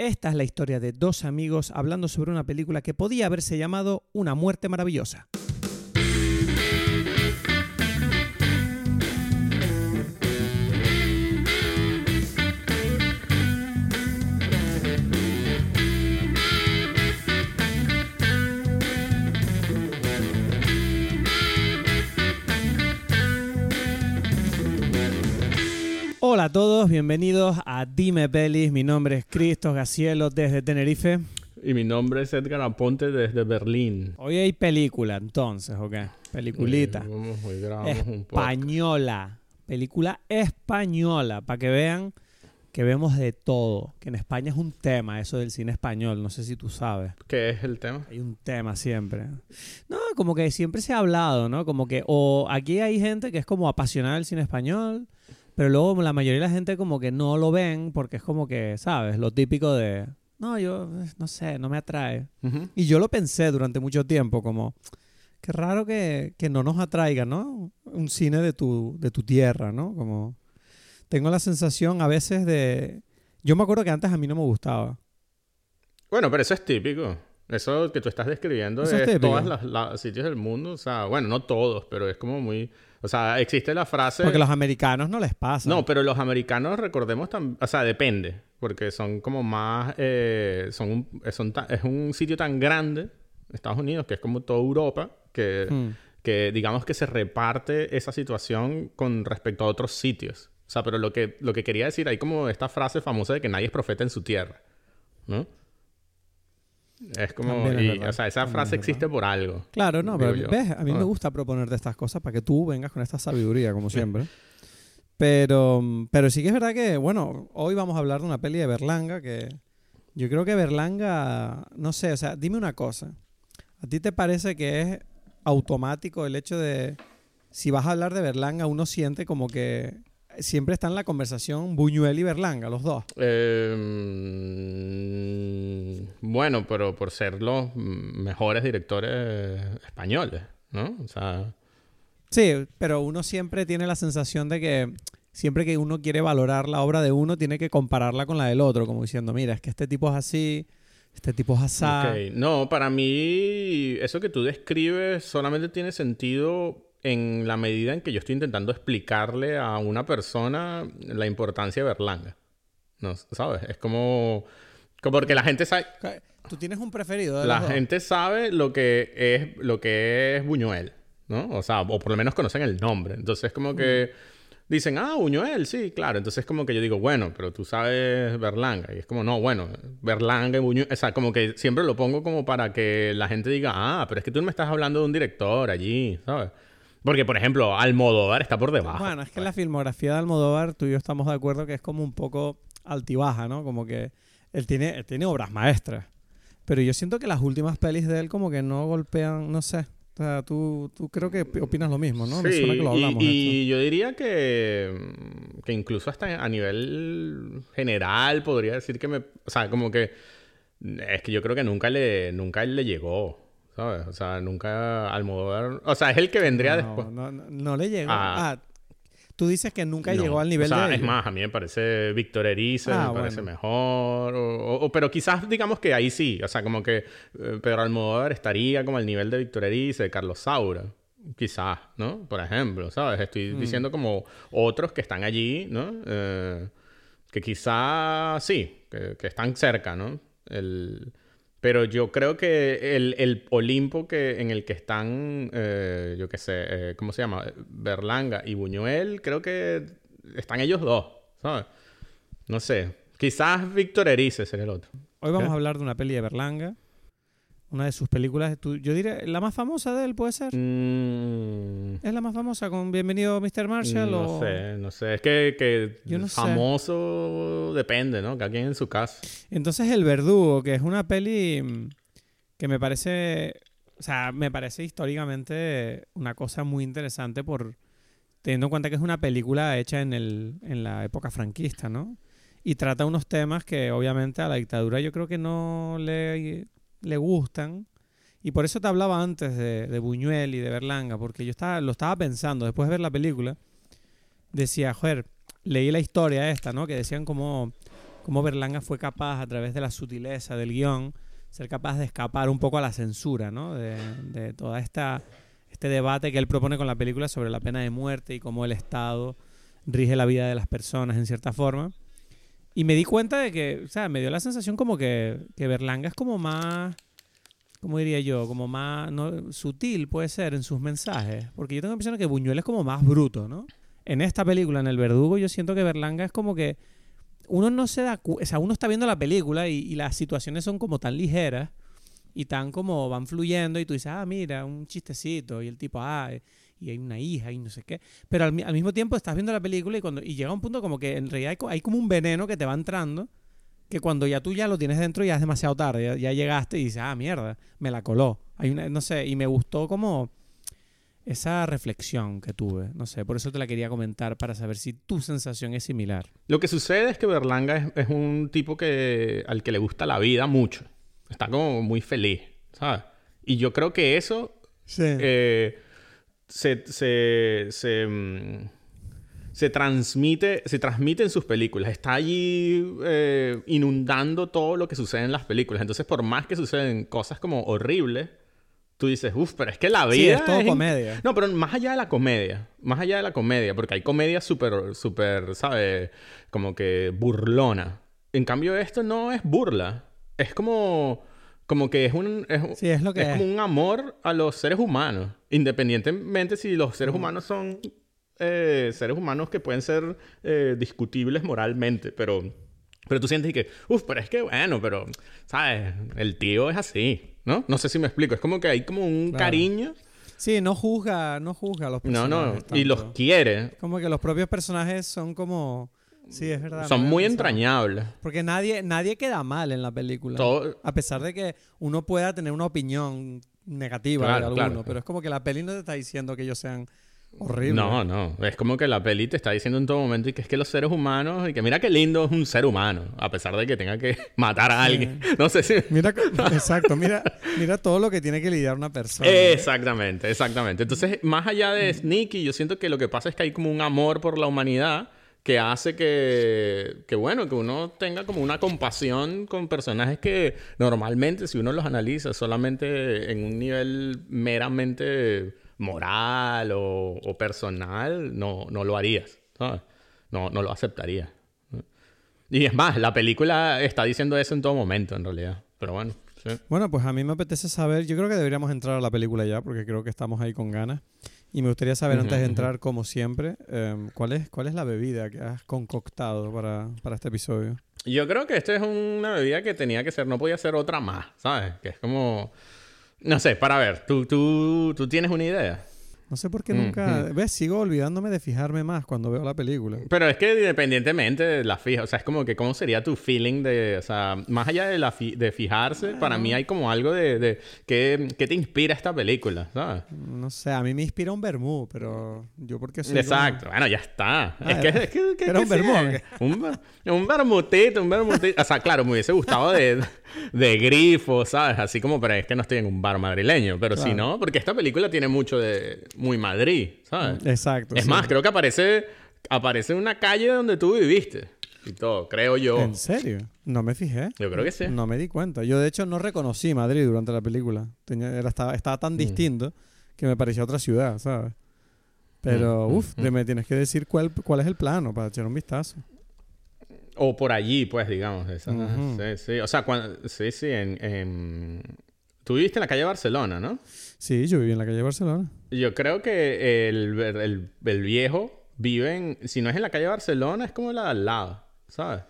Esta es la historia de dos amigos hablando sobre una película que podía haberse llamado Una muerte maravillosa. Hola a todos, bienvenidos a Dime Pelis. Mi nombre es Cristos Gacielo desde Tenerife. Y mi nombre es Edgar Aponte desde Berlín. Hoy hay película, entonces, ¿ok? Peliculita. Vamos, hoy grabamos un poco. Española. Película española, para que vean que vemos de todo. Que en España es un tema eso del cine español. No sé si tú sabes. ¿Qué es el tema? Hay un tema siempre. No, como que siempre se ha hablado, ¿no? Como que, o aquí hay gente que es como apasionada del cine español, pero luego la mayoría de la gente como que no lo ven porque es como que, ¿sabes? Lo típico de, no, yo eh, no sé, no me atrae. Ujú. Y yo lo pensé durante mucho tiempo, como, qué raro que, que no nos atraiga, ¿no? Un cine de tu, de tu tierra, ¿no? Como, tengo la sensación a veces de... Yo me acuerdo que antes a mí no me gustaba. Bueno, pero eso es típico. Eso que tú estás describiendo Eso es es, todos los la- sitios del mundo. O sea, bueno, no todos, pero es como muy... O sea, existe la frase... Porque los americanos no les pasa. No, pero los americanos, recordemos también... O sea, depende. Porque son como más... eh, son un, son ta- es un sitio tan grande, Estados Unidos, que es como toda Europa, que, Hmm. que digamos que se reparte esa situación con respecto a otros sitios. O sea, pero lo que, lo que quería decir, hay como esta frase famosa de que nadie es profeta en su tierra. ¿No? Es como... Es y, o sea, esa frase es existe por algo. Claro, no, pero yo. ves, a mí me Ah. gusta proponerte estas cosas para que tú vengas con esta sabiduría, como siempre. Pero, pero sí que es verdad que, bueno, hoy vamos a hablar de una peli de Berlanga que yo creo que Berlanga, no sé, o sea, dime una cosa. ¿A ti te parece que es automático el hecho de, si vas a hablar de Berlanga, uno siente como que siempre está en la conversación Buñuel y Berlanga, los dos? Eh, bueno, pero por ser los mejores directores españoles, ¿no? O sea, Sí, pero uno siempre tiene la sensación de que siempre que uno quiere valorar la obra de uno, tiene que compararla con la del otro, como diciendo, mira, es que este tipo es así, este tipo es asá. ok. No, para mí eso que tú describes solamente tiene sentido en la medida en que yo estoy intentando explicarle a una persona la importancia de Berlanga. ¿No? ¿Sabes? Es como... como porque la gente sabe... ¿Tú tienes un preferido de La gente sabe lo que es lo que es Buñuel, ¿no? O sea, o por lo menos conocen el nombre. Entonces como que dicen, "Ah, Buñuel, sí, claro." Entonces como que yo digo, "Bueno, pero tú sabes Berlanga." Y es como, "No, bueno, Berlanga y Buñuel." O sea, como que siempre lo pongo como para que la gente diga, "Ah, pero es que tú no me estás hablando de un director allí", ¿sabes? Porque por ejemplo, Almodóvar está por debajo. Bueno, es que la filmografía de Almodóvar, tú y yo estamos de acuerdo que es como un poco altibaja, ¿no? Como que él tiene, él tiene obras maestras. Pero yo siento que las últimas pelis de él como que no golpean, no sé. O sea, tú, tú creo que opinas lo mismo, ¿no? Me Sí, suena que lo y- hablamos. y, yo diría que, mm, que incluso hasta a nivel general podría decir que me... O sea, como que... Es que yo creo que nunca le, nunca él le llegó, ¿sabes? O sea, nunca Almodóvar... O sea, es el que vendría no, después. No, no, no le llegó. Ah. Ah, tú dices que nunca No. llegó al nivel o sea, de es más, a mí me parece Víctor Erice, Ah, me parece mejor. O, o- o- pero quizás digamos que ahí sí. O sea, como que eh, Pedro Almodóvar estaría como al nivel de Víctor Erice, de Carlos Saura. Quizás, ¿no? Por ejemplo, ¿sabes? Estoy Mm. diciendo como otros que están allí, ¿no? Eh, que quizás sí, que, que están cerca, ¿no? El... Pero yo creo que el, el Olimpo que, en el que están, eh, yo qué sé, eh, ¿cómo se llama? Berlanga y Buñuel, creo que están ellos dos, ¿sabes? No sé. Quizás Víctor Erice sería el otro. Hoy vamos ¿Qué? a hablar de una peli de Berlanga. Una de sus películas. tú- yo diría, la más famosa de él puede ser. Mm, ¿Es la más famosa con Bienvenido Mr. Marshall? no o... sé, no sé. Es que, que Yo no sé. famoso depende, ¿no? Cada quien en su casa. Entonces El Verdugo, que es una peli mm, que me parece, o sea, me parece históricamente una cosa muy interesante por teniendo en cuenta que es una película hecha en, el, en la época franquista, ¿no? Y trata unos temas que obviamente a la dictadura yo creo que no le, le gustan. Y por eso te hablaba antes de, Buñuel y de Berlanga, porque yo estaba, lo estaba pensando después de ver la película. Decía, joder, leí la historia esta, ¿no? Que decían cómo Berlanga fue capaz, a través de la sutileza del guion, ser capaz de escapar un poco a la censura, ¿no? De, de toda esta este debate que él propone con la película sobre la pena de muerte y cómo el Estado rige la vida de las personas en cierta forma. Y me di cuenta de que, o sea, me dio la sensación como que, que Berlanga es como más, ¿cómo diría yo? Como más sutil puede ser en sus mensajes. Porque yo tengo la impresión de que Buñuel es como más bruto, ¿no? En esta película, en El Verdugo, yo siento que Berlanga es como que uno no se da cuenta, o sea, uno está viendo la película y, y las situaciones son como tan ligeras y tan como van fluyendo y tú dices, ah, mira, un chistecito y el tipo, ah, y hay una hija y no sé qué. Pero al, al mismo tiempo estás viendo la película y, cuando, y llega un punto como que en realidad hay, co- hay como un veneno que te va entrando que cuando ya tú ya lo tienes dentro ya es demasiado tarde, ya, ya llegaste y dices, ah, mierda, me la coló. Hay una, no sé, y me gustó como esa reflexión que tuve, no sé, por eso te la quería comentar para saber si tu sensación es similar. Lo que sucede es que Berlanga es, es un tipo que, al que le gusta la vida mucho. Está como muy feliz, ¿sabes? Y yo creo que eso Sí. eh, se, se, se, mm, se transmite, se transmite en sus películas. Está allí eh, inundando todo lo que sucede en las películas. Entonces, por más que suceden cosas como horribles, tú dices, uff, pero es que la vida Sí, es todo comedia. No, pero más allá de la comedia. Más allá de la comedia. Porque hay comedia súper, súper, ¿sabes? Como que burlona. En cambio, esto no es burla. Es como... Como que es un... Es, Sí, es lo que es es. como un amor a los seres humanos. Independientemente si los seres humanos son eh, seres humanos que pueden ser eh, discutibles moralmente. Pero, pero tú sientes que, uff, pero es que bueno, pero, ¿sabes? El tío es así, ¿no? No sé si me explico. Es como que hay como un Claro. cariño. Sí, no juzga, no juzga a los No, personajes. no. Y los quiere. Como que los propios personajes son como... Sí, es verdad. Son muy entrañables. Porque nadie, nadie queda mal en la película. Todo- A pesar de que uno pueda tener una opinión negativa Claro, de alguno, claro. pero es como que la peli no te está diciendo que ellos sean horribles. No, no. Es como que la peli te está diciendo en todo momento y que es que los seres humanos... Y que mira qué lindo es un ser humano. A pesar de que tenga que matar a alguien. No sé si... Mira, exacto, mira, mira todo lo que tiene que lidiar una persona. Exactamente, exactamente. Entonces, más allá de Sneaky, yo siento que lo que pasa es que hay como un amor por la humanidad que hace que, que, bueno, que uno tenga como una compasión con personajes que normalmente, si uno los analiza solamente en un nivel meramente moral o, o personal, no, no lo harías, ¿sabes? No, no lo aceptarías. Y es más, la película está diciendo eso en todo momento, en realidad. Pero bueno, sí. Bueno, pues a mí me apetece saber, yo creo que deberíamos entrar a la película ya, porque creo que estamos ahí con ganas. Y me gustaría saber, antes de entrar, como siempre, em, ¿cuál, es, ¿cuál es la bebida que has concoctado para, para este episodio? Yo creo que esto es una bebida que tenía que ser, no podía ser otra más, ¿sabes? Que es como... No sé, para ver, ¿tú, tú, tú tienes una idea? No sé por qué Mm, nunca... ¿Ves? Sigo olvidándome de fijarme más cuando veo la película. Pero es que independientemente de la fija, o sea, es como que cómo sería tu feeling de, o sea, más allá de, la fi- de fijarse, para mí hay como algo de, de ¿qué, qué te inspira esta película, ¿sabes? No sé, a mí me inspira un vermú, pero yo porque soy... Exacto, bueno, ya está. Ah, es que, era- es que, que- era que un vermú, sí, ¿o qué? Un, un vermutito, un vermutito. O sea, claro, me hubiese gustado de, de grifo, ¿sabes? Así como, pero es que no estoy en un bar madrileño. Pero si no, porque esta película tiene mucho de muy Madrid, ¿sabes? Exacto. Es sí. más, creo que aparece, aparece en una calle donde tú viviste. Y todo, creo yo. ¿En serio? No me fijé. Yo creo que sí. No me di cuenta. Yo, de hecho, no reconocí Madrid durante la película. Tenía, era, estaba, estaba tan distinto que me parecía otra ciudad, ¿sabes? Pero, Mm, mm, uff, me tienes que decir cuál, cuál es el plano para echar un vistazo. O por allí, pues, digamos. esa-. Sí, sí. O sea, cuando, sí, sí. En, en- Tú viviste en la calle Barcelona, ¿no? Sí, yo viví en la calle Barcelona. Yo creo que el, el, el viejo vive en... Si no es en la calle Barcelona, es como la de al lado, ¿sabes?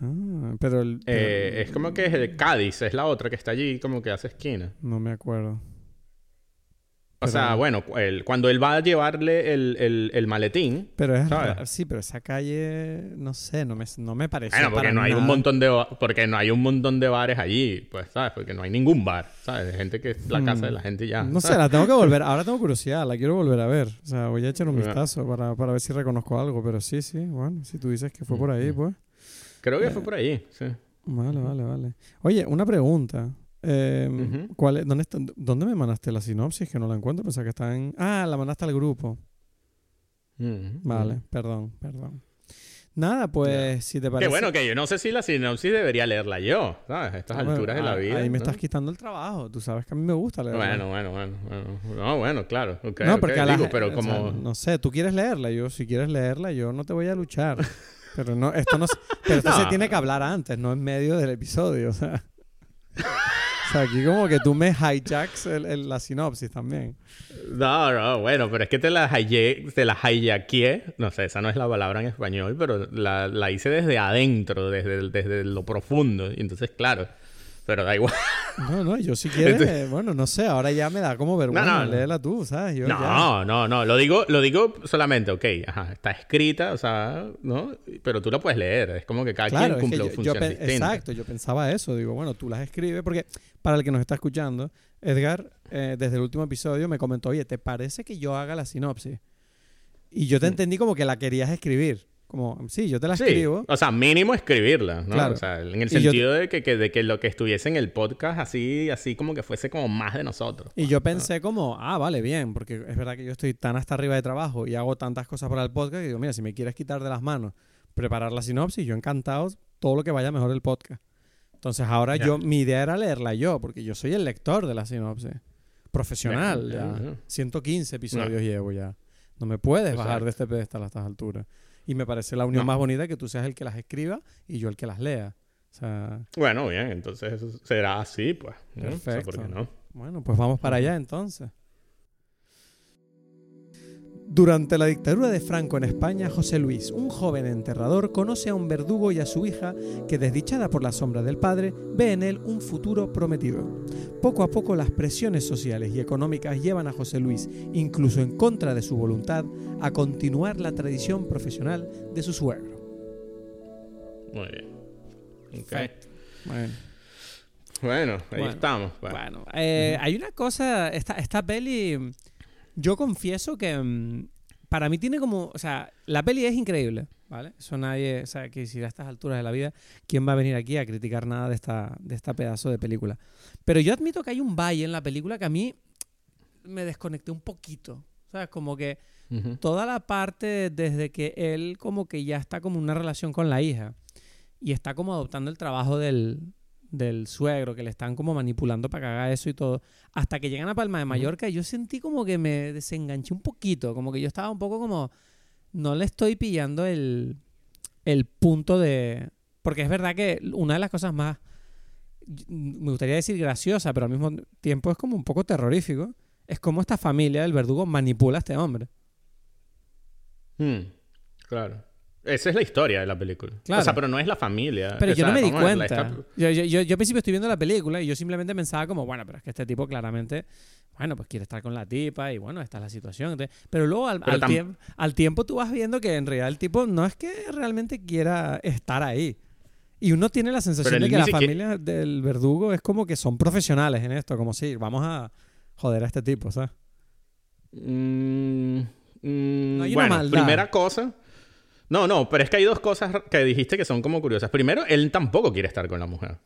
Ah, pero, el, pero Eh, es como que es de Cádiz, es la otra que está allí como que hace esquina. no me acuerdo. O Pero- sea, bueno, el- cuando él va a llevarle el, el, el maletín... Pero es sí, pero esa calle, no sé, no me, no me parece. Bueno, porque para no hay un montón de porque no hay un montón de bares allí, pues, ¿sabes? Porque no hay ningún bar, ¿sabes? De gente que es la casa de la gente y ya. Mm. No sé, la tengo que volver. Ahora tengo curiosidad, la quiero volver a ver. O sea, voy a echar un vistazo para, para ver si reconozco algo. Pero sí, sí, bueno, si tú dices que fue por ahí, Ujú. pues. Creo que fue por allí, sí. Vale, vale, vale. Oye, una pregunta. Eh, Ujú. ¿cuál es- dónde, está- ¿Dónde me mandaste la sinopsis? Que no la encuentro. Pensaba que está en... Ah, la mandaste al grupo. Vale, perdón, perdón. Nada, pues si te parece. Que bueno, que yo no sé si la sinopsis debería leerla yo, ¿sabes? A estas Bueno, alturas de la vida. Ahí me estás quitando el trabajo. Tú sabes que a mí me gusta leerla. Bueno, bueno, bueno, bueno. No, bueno, claro. no, porque a la digo, o sea, no sé, tú quieres leerla. Yo, si quieres leerla, yo no te voy a luchar. Pero no, esto no pero esto se tiene que hablar antes, no en medio del episodio. O sea, aquí como que tú me hijacks el- la sinopsis también. No, no, bueno, pero es que te la, hijack- te la hijaqueé. No sé, esa no es la palabra en español, pero la, la hice desde adentro, desde, desde lo profundo. Y entonces, claro, pero da igual. No, no, yo si quieres, bueno, no sé, ahora ya me da como vergüenza. No, no, léela tú, ¿sabes? Yo ya- No, no, no. Lo digo, lo digo solamente, ok, ajá, está escrita, o sea, ¿no? Pero tú la puedes leer. Es como que cada Claro, quien es que cumple yo, yo función pe- distinta. exacto, yo pensaba eso. Digo, bueno, tú las escribes porque para el que nos está escuchando, Edgar, eh, desde el último episodio me comentó, oye, ¿te parece que yo haga la sinopsis? Y yo te Mm. entendí como que la querías escribir. Como, sí, yo te la Sí, escribo. o sea, mínimo escribirla, ¿no? Claro. O sea, en el Y yo- sentido de, que, que- de que lo que estuviese en el podcast así, así como que fuese como más de nosotros. Y yo pensé como, ah, vale, bien, porque es verdad que yo estoy tan hasta arriba de trabajo y hago tantas cosas para el podcast que digo, mira, si me quieres quitar de las manos preparar la sinopsis, yo encantado, todo lo que vaya mejor el podcast. Entonces ahora yo, mi idea era leerla yo, porque yo soy el lector de la sinopsis. Profesional, Ya, ya. 115 episodios llevo ya. No me puedes bajar de este pedestal a estas alturas. Y me parece la unión No. más bonita que tú seas el que las escriba y yo el que las lea. O sea, Bueno, bien, entonces eso será así, pues. ¿no? O sea, Perfecto. ¿por qué no? Bueno, pues vamos para allá entonces. Durante la dictadura de Franco en España, José Luis, un joven enterrador, conoce a un verdugo y a su hija que, desdichada por la sombra del padre, ve en él un futuro prometido. Poco a poco las presiones sociales y económicas llevan a José Luis, incluso en contra de su voluntad, a continuar la tradición profesional de su suegro. Muy bien. Ok. Bueno. Bueno, ahí Bueno, estamos. Bueno, eh, hay una cosa, esta, esta peli, yo confieso que mm, para mí tiene como, o sea, la peli es increíble, ¿vale? Eso nadie, o sea, que si a estas alturas de la vida, ¿quién va a venir aquí a criticar nada de esta, de esta pedazo de película? Pero yo admito que hay un valle en la película que a mí me desconecté un poquito, ¿sabes? Como que toda la parte desde que él como que ya está como una relación con la hija y está como adoptando el trabajo del, del suegro, que le están como manipulando para que haga eso y todo, hasta que llegan a Palma de Mallorca, yo sentí como que me desenganché un poquito, como que yo estaba un poco como, no le estoy pillando el, el punto de... Porque es verdad que una de las cosas más, me gustaría decir graciosa, pero al mismo tiempo es como un poco terrorífico, es como esta familia del verdugo manipula a este hombre. Hmm, Claro. Esa es la historia de la película. Claro. O sea, pero no es la familia. Pero O yo sea, no me di cuenta. esta- Yo, yo, yo, yo al principio estoy viendo la película y yo simplemente pensaba como, bueno, pero es que este tipo claramente, bueno, pues quiere estar con la tipa y bueno, esta es la situación. Pero luego al, Pero al, tam- tiemp- al tiempo tú vas viendo que en realidad el tipo no es que realmente quiera estar ahí. Y uno tiene la sensación de que la siquiera- familia del verdugo es como que son profesionales en esto, como si vamos a joder a este tipo, ¿sabes? Mm, mm, No hay una bueno, maldad. primera cosa. No, no, pero es que hay dos cosas que dijiste que son como curiosas. Primero, él tampoco quiere estar con la mujer.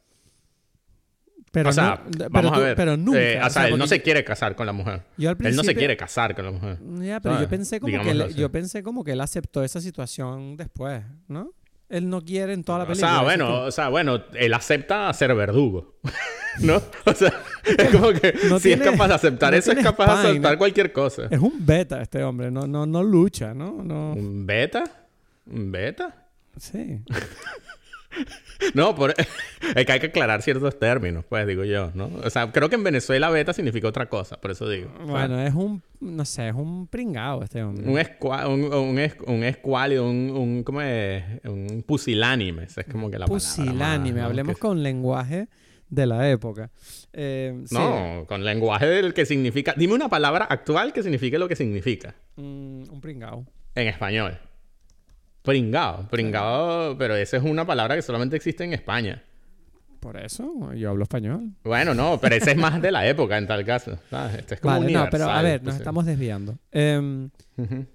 Pero o sea, no- vamos a ver. Pero nunca. Eh, o sea, él no se quiere casar con la mujer. yo al Él no se quiere casar con la mujer. Ya, pero yo pensé como que él, así. yo pensé como que él aceptó esa situación después, ¿no? Él no quiere en toda la O película. sea, eso bueno, o sea, bueno, él acepta ser verdugo. ¿No? O sea, es como que No si tiene- es capaz de aceptar no eso, es capaz de aceptar cualquier cosa. Es un beta este hombre, no, no, no lucha, ¿no? no ¿Un beta? ¿Un beta? Sí. No, por... es que hay que aclarar ciertos términos, pues digo yo, ¿no? O sea, creo que en Venezuela beta significa otra cosa, por eso digo. Bueno, es un, no sé, es un pringao este hombre. Un, escua un, un, es- un escuálido, un, un, ¿cómo es? Un pusilánime. Es como que la palabra Pusilánime, más, ¿no? hablemos Que- con lenguaje de la época. Eh, sí. No, con lenguaje del que significa... Dime una palabra actual que signifique lo que significa Mm, un pringao. en español. Pringao. Pringao, pero esa es una palabra que solamente existe en España. Por eso yo hablo español. Bueno, no, pero esa es más de la época en tal caso. ¿sabes? Este es como Vale, no, pero a ver, nos pues, estamos desviando. Em.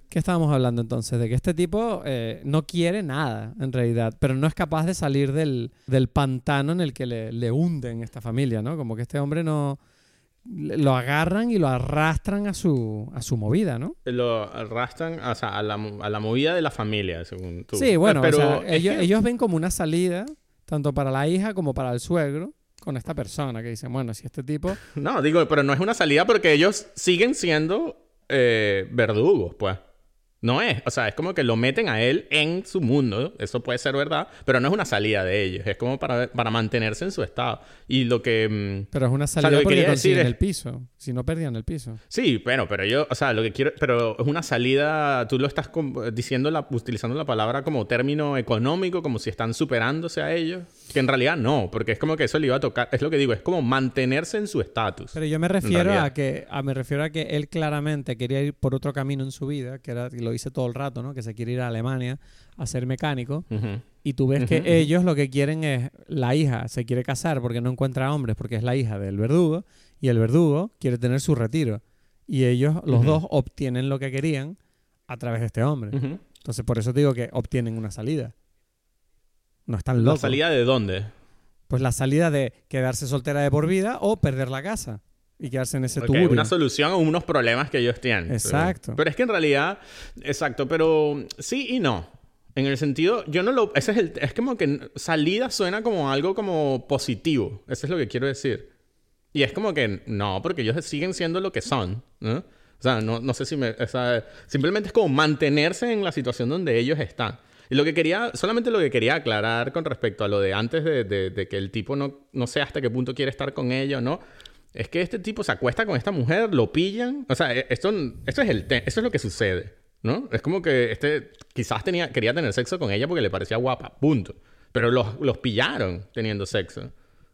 ¿Qué estábamos hablando entonces? De que este tipo eh, no quiere nada, en realidad, pero no es capaz de salir del, del pantano en el que le, le hunden esta familia, ¿no? Como que este hombre no... lo agarran y lo arrastran a su, a su movida, ¿no? Lo arrastran o sea, a, la, a la movida de la familia, según tú. Sí, bueno, pero ellos, ellos ven como una salida, tanto para la hija como para el suegro, con esta persona que dicen, bueno, si este tipo... No, digo, pero no es una salida porque ellos siguen siendo eh, verdugos, pues. No es, o sea, es como que lo meten a él en su mundo, eso puede ser verdad, pero no es una salida de ellos, es como para, para mantenerse en su estado. Y lo que... Mm, pero es una salida porque consiguen el piso, si no perdían el piso. Sí, bueno, pero yo, o sea, lo que quiero, pero es una salida, tú lo estás diciendo, la, utilizando la palabra como término económico, como si están superándose a ellos, que en realidad no, porque es como que eso le iba a tocar, es lo que digo, es como mantenerse en su estatus. Pero yo me refiero a que, a, me refiero a que él claramente quería ir por otro camino en su vida, que era lo dice todo el rato, ¿no? Que se quiere ir a Alemania a ser mecánico. Y tú ves que ellos lo que quieren es, la hija se quiere casar porque no encuentra hombres, porque es la hija del verdugo, y el verdugo quiere tener su retiro. Y ellos, los dos, obtienen lo que querían a través de este hombre. Entonces, por eso te digo que obtienen una salida. No están locos. ¿La salida de dónde? Pues la salida de quedarse soltera de por vida o perder la casa y quedarse en ese okay, Una solución a unos problemas que ellos tienen. Exacto. Pero, es que en realidad, exacto, pero sí y no. En el sentido, yo no lo. Ese es el. Es como que salida suena como algo como positivo. Eso es lo que quiero decir. Y es como que no, porque ellos siguen siendo lo que son. ¿no? O sea, no, no sé si me. O sea, simplemente es como mantenerse en la situación donde ellos están. Y lo que quería, solamente lo que quería aclarar con respecto a lo de antes de, de, de que el tipo no, no sé hasta qué punto quiere estar con ella o no, es que este tipo se acuesta con esta mujer, lo pillan. O sea, e, esto, esto es el esto es lo que sucede, ¿no? Es como que este quizás tenía, quería tener sexo con ella porque le parecía guapa, punto. Pero los, los pillaron teniendo sexo.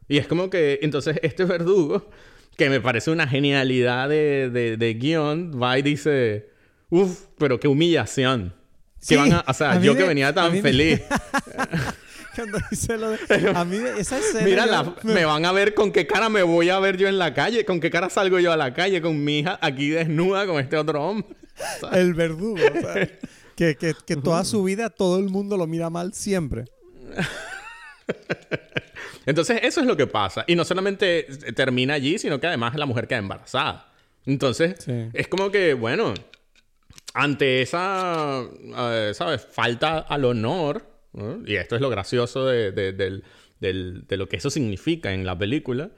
Y es como que entonces este verdugo, que me parece una genialidad de, de, de guion, va y dice, uff, pero qué humillación. Que van a, o sea, yo que venía tan feliz. Cuando dice lo de... A mí esa escena... Mira, me van a ver con qué cara me voy a ver yo en la calle. Con qué cara salgo yo a la calle con mi hija aquí desnuda con este otro hombre. El verdugo. que, que, que toda su vida todo el mundo lo mira mal siempre. Entonces, eso es lo que pasa. Y no solamente termina allí, sino que además la mujer queda embarazada. Entonces, es como que, bueno, ante esa, eh, ¿sabes? Falta al honor y esto es lo gracioso de, lo que eso significa en la película.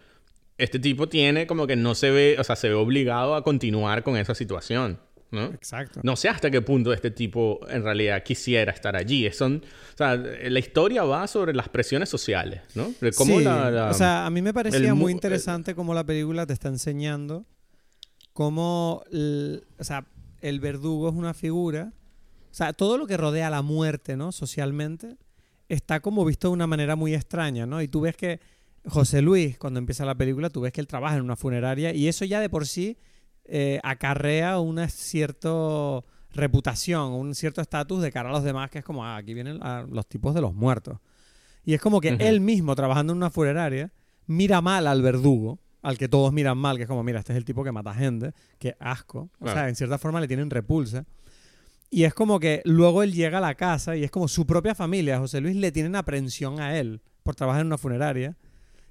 Este tipo tiene como que no se ve, o sea, se ve obligado a continuar con esa situación. ¿no? Exacto. No sé hasta qué punto este tipo en realidad quisiera estar allí. Son, o sea, la historia va sobre las presiones sociales, ¿no? De cómo la, O sea, a mí me parecía muy interesante cómo la película te está enseñando cómo, o sea, el verdugo es una figura o sea, todo lo que rodea la muerte, ¿no? Socialmente, está como visto de una manera muy extraña, ¿no? Y tú ves que José Luis, cuando empieza la película, tú ves que él trabaja en una funeraria y eso ya de por sí eh, acarrea una cierta reputación, un cierto estatus de cara a los demás, que es como, ah, aquí vienen los tipos de los muertos. Y es como que él mismo, trabajando en una funeraria, mira mal al verdugo, al que todos miran mal, que es como, mira, este es el tipo que mata gente, que asco. O sea, en cierta forma le tienen repulsa. Y es como que luego él llega a la casa y es como su propia familia, José Luis, le tienen aprensión a él por trabajar en una funeraria.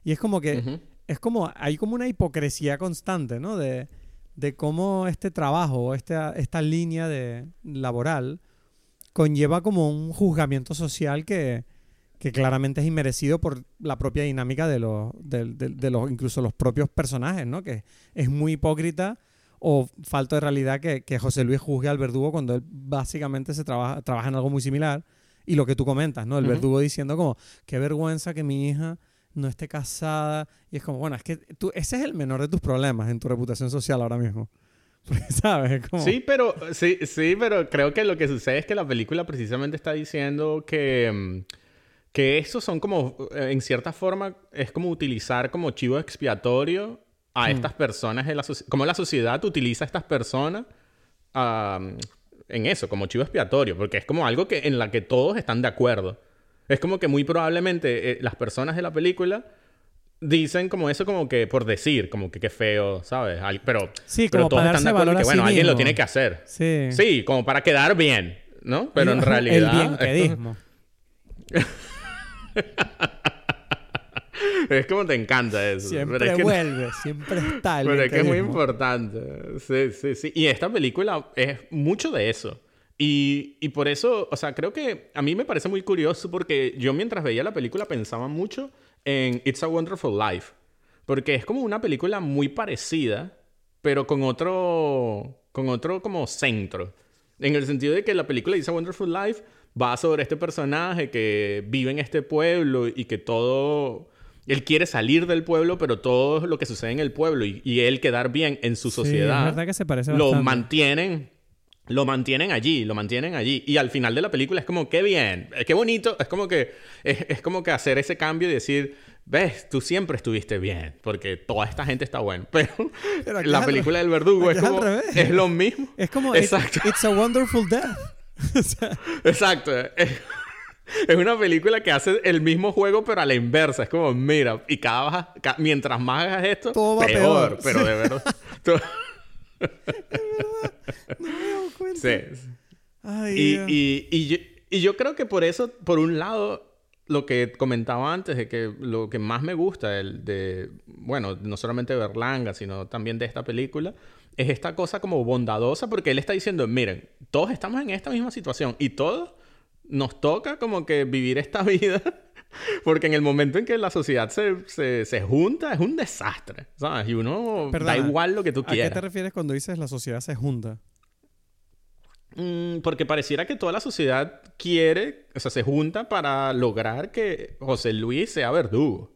Y es como que, es como, hay como una hipocresía constante, ¿no? De, de cómo este trabajo, esta, esta línea de laboral, conlleva como un juzgamiento social que, que claramente es inmerecido por la propia dinámica de los, de, de los, incluso los propios personajes, ¿no? Que es muy hipócrita o falta de realidad que, José Luis juzgue al verdugo cuando él básicamente se trabaja, trabaja en algo muy similar. Y lo que tú comentas, ¿no? El verdugo diciendo como, qué vergüenza que mi hija no esté casada. Y es como, bueno, es que tú, ese es el menor de tus problemas en tu reputación social ahora mismo. ¿Sabes? Sí, pero, sí, sí, pero creo que lo que sucede es que la película precisamente está diciendo que, mm, que eso son como, eh, en cierta forma, es como utilizar como chivo expiatorio a hmm. estas personas, en la cómo la sociedad utiliza a estas personas en eso, como chivo expiatorio, porque es como algo que, en la que todos están de acuerdo. Es como que muy probablemente eh, las personas de la película dicen como eso como que por decir, como que qué feo, ¿sabes? pero, sí, como todos están de acuerdo que, bueno, alguien lo tiene que hacer. Sí. Sí, como para quedar bien, ¿no? Pero en realidad... El es como te encanta eso. Siempre pero es que, vuelve, siempre está el Pero es que es muy importante. Sí, sí, sí. Y esta película es mucho de eso. Y, y por eso, o sea, creo que a mí me parece muy curioso porque yo mientras veía la película pensaba mucho en It's a Wonderful Life. Porque es como una película muy parecida, pero con otro, con otro como centro. En el sentido de que la película It's a Wonderful Life va sobre este personaje que vive en este pueblo y que todo... Él quiere salir del pueblo, pero todo lo que sucede en el pueblo y, y él quedar bien en su Sí, sociedad es verdad que se parece lo bastante. mantienen lo mantienen allí, lo mantienen allí. Y al final de la película es como, qué bien, eh, qué bonito. Es como que, es, es como que hacer ese cambio y decir, ves, tú siempre estuviste bien, porque toda esta gente está buena. Pero, Pero la película del verdugo es como, es lo mismo. Es como It- Exacto. It's a Wonderful Death. O sea, Exacto. Es, una película que hace el mismo juego, pero a la inversa. Es como, mira, y cada, baja- mientras más hagas esto, Todo va peor. peor. Pero de verdad. todo- no me doy cuenta. sí. Ay, Y, y, y, yo, y yo creo que por eso, por un lado, lo que comentaba antes, de que lo que más me gusta el de, bueno, no solamente de Berlanga, sino también de esta película, es esta cosa como bondadosa, porque él está diciendo, miren, todos estamos en esta misma situación y todos nos toca como que vivir esta vida, porque en el momento en que la sociedad se, se, se junta es un desastre, ¿sabes? Y uno da Perdona, igual lo que tú ¿A qué quieras. te refieres cuando dices la sociedad se junta? Mm, porque pareciera que toda la sociedad quiere, o sea, se junta para lograr que José Luis sea verdugo.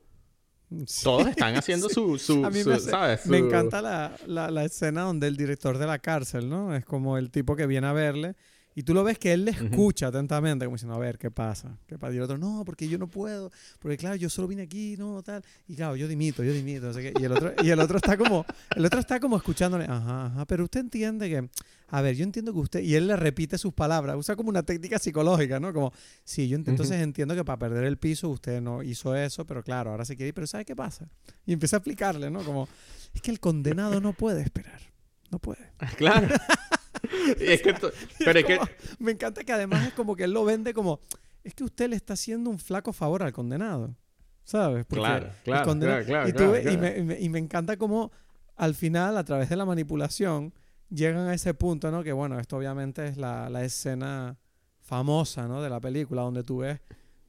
Todos están haciendo su, su, A mí su- me, hace- ¿sabes? me Su- encanta la, la, la escena donde el director de la cárcel, ¿no? Es como el tipo que viene a verle y tú lo ves que él le escucha atentamente, como diciendo, a ver, ¿qué pasa? ¿Qué pasa? Y el otro, no, porque yo no puedo, porque claro, yo solo vine aquí, no, tal. Y claro, yo dimito, yo dimito, no sé qué. Y el otro, y el otro está como, el otro está como escuchándole, ajá, ajá, pero usted entiende que, a ver, yo entiendo que usted, y él le repite sus palabras, usa como una técnica psicológica, ¿no? Como, sí, yo ent- entonces entiendo que para perder el piso usted no hizo eso, pero claro, ahora se quiere ir, pero ¿sabe qué pasa? Y empieza a explicarle, ¿no? Como, es que el condenado no puede esperar. No puede. Claro. Y es que pero es que... Me encanta que además es como que él lo vende como, es que usted le está haciendo un flaco favor al condenado. ¿Sabes? Porque Claro, claro, claro, claro, y, tú claro, ves- y claro. me, y me- y me encanta como al final, a través de la manipulación, llegan a ese punto, ¿no? Que bueno, esto obviamente es la, la escena famosa, ¿no? De la película, donde tú ves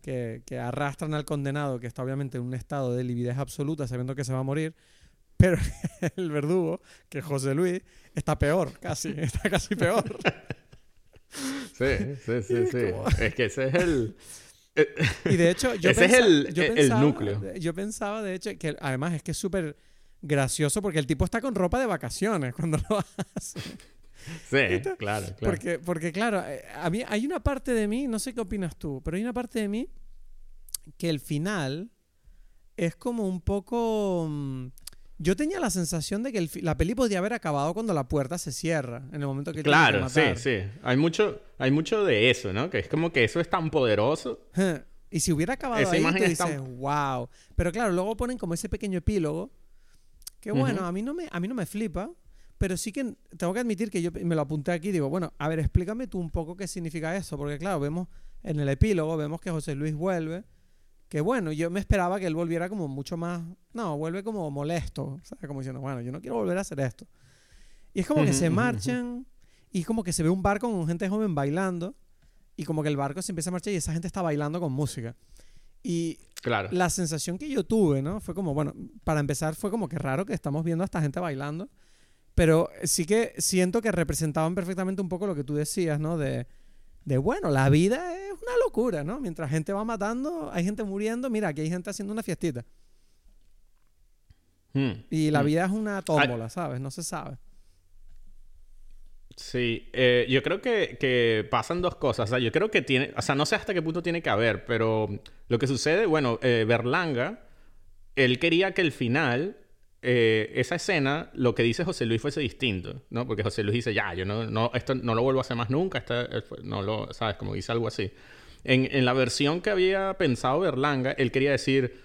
que, que arrastran al condenado, que está obviamente en un estado de lividez absoluta, sabiendo que se va a morir, pero el verdugo, que es José Luis, está peor, casi, está casi peor. Sí, sí, sí, es sí. como- Es que ese es el... Y de hecho, yo Ese es pensa- el- yo el pensaba- núcleo. Yo pensaba, de hecho, que además es que es súper gracioso porque el tipo está con ropa de vacaciones cuando lo hace. Sí, claro, claro. Porque, porque claro, eh, a mí hay una parte de mí, no sé qué opinas tú, pero hay una parte de mí que el final es como un poco... mm, Yo tenía la sensación de que el la peli podía haber acabado cuando la puerta se cierra, en el momento que tiene que Claro, sí, sí. Hay mucho, hay mucho de eso, ¿no? Que es como que eso es tan poderoso. Y si hubiera acabado Esa ahí, imagen tú dices, wow. Pero claro, luego ponen como ese pequeño epílogo. Que bueno, a, mí no me, a mí no me flipa. Pero sí que tengo que admitir que yo me lo apunté aquí. Digo, bueno, a ver, explícame tú un poco qué significa eso. Porque claro, vemos en el epílogo, vemos que José Luis vuelve. Que bueno, yo me esperaba que él volviera como mucho más... No, vuelve como molesto. ¿sabes? Como diciendo, bueno, yo no quiero volver a hacer esto. Y es como que se marchan y es como que se ve un barco con gente joven bailando y como que el barco se empieza a marchar y esa gente está bailando con música. Y Claro. la sensación que yo tuve, ¿no? Fue como, bueno, para empezar fue como que raro que estamos viendo a esta gente bailando, pero sí que siento que representaban perfectamente un poco lo que tú decías, ¿no? De, de bueno, la vida es una locura, ¿no? Mientras gente va matando, hay gente muriendo, mira, aquí hay gente haciendo una fiestita. Hmm. Y la Hmm. vida es una tómbola, ¿sabes? No se sabe. Sí, eh, yo creo que, que pasan dos cosas. O sea, yo creo que tiene, o sea, no sé hasta qué punto tiene que haber, pero lo que sucede, bueno, eh, Berlanga, él quería que el final, eh, esa escena, lo que dice José Luis fuese distinto, ¿no? Porque José Luis dice, ya, yo no, no, esto no lo vuelvo a hacer más nunca, eh, fue- no lo, ¿sabes? Como dice algo así. En, en la versión que había pensado Berlanga, él quería decir,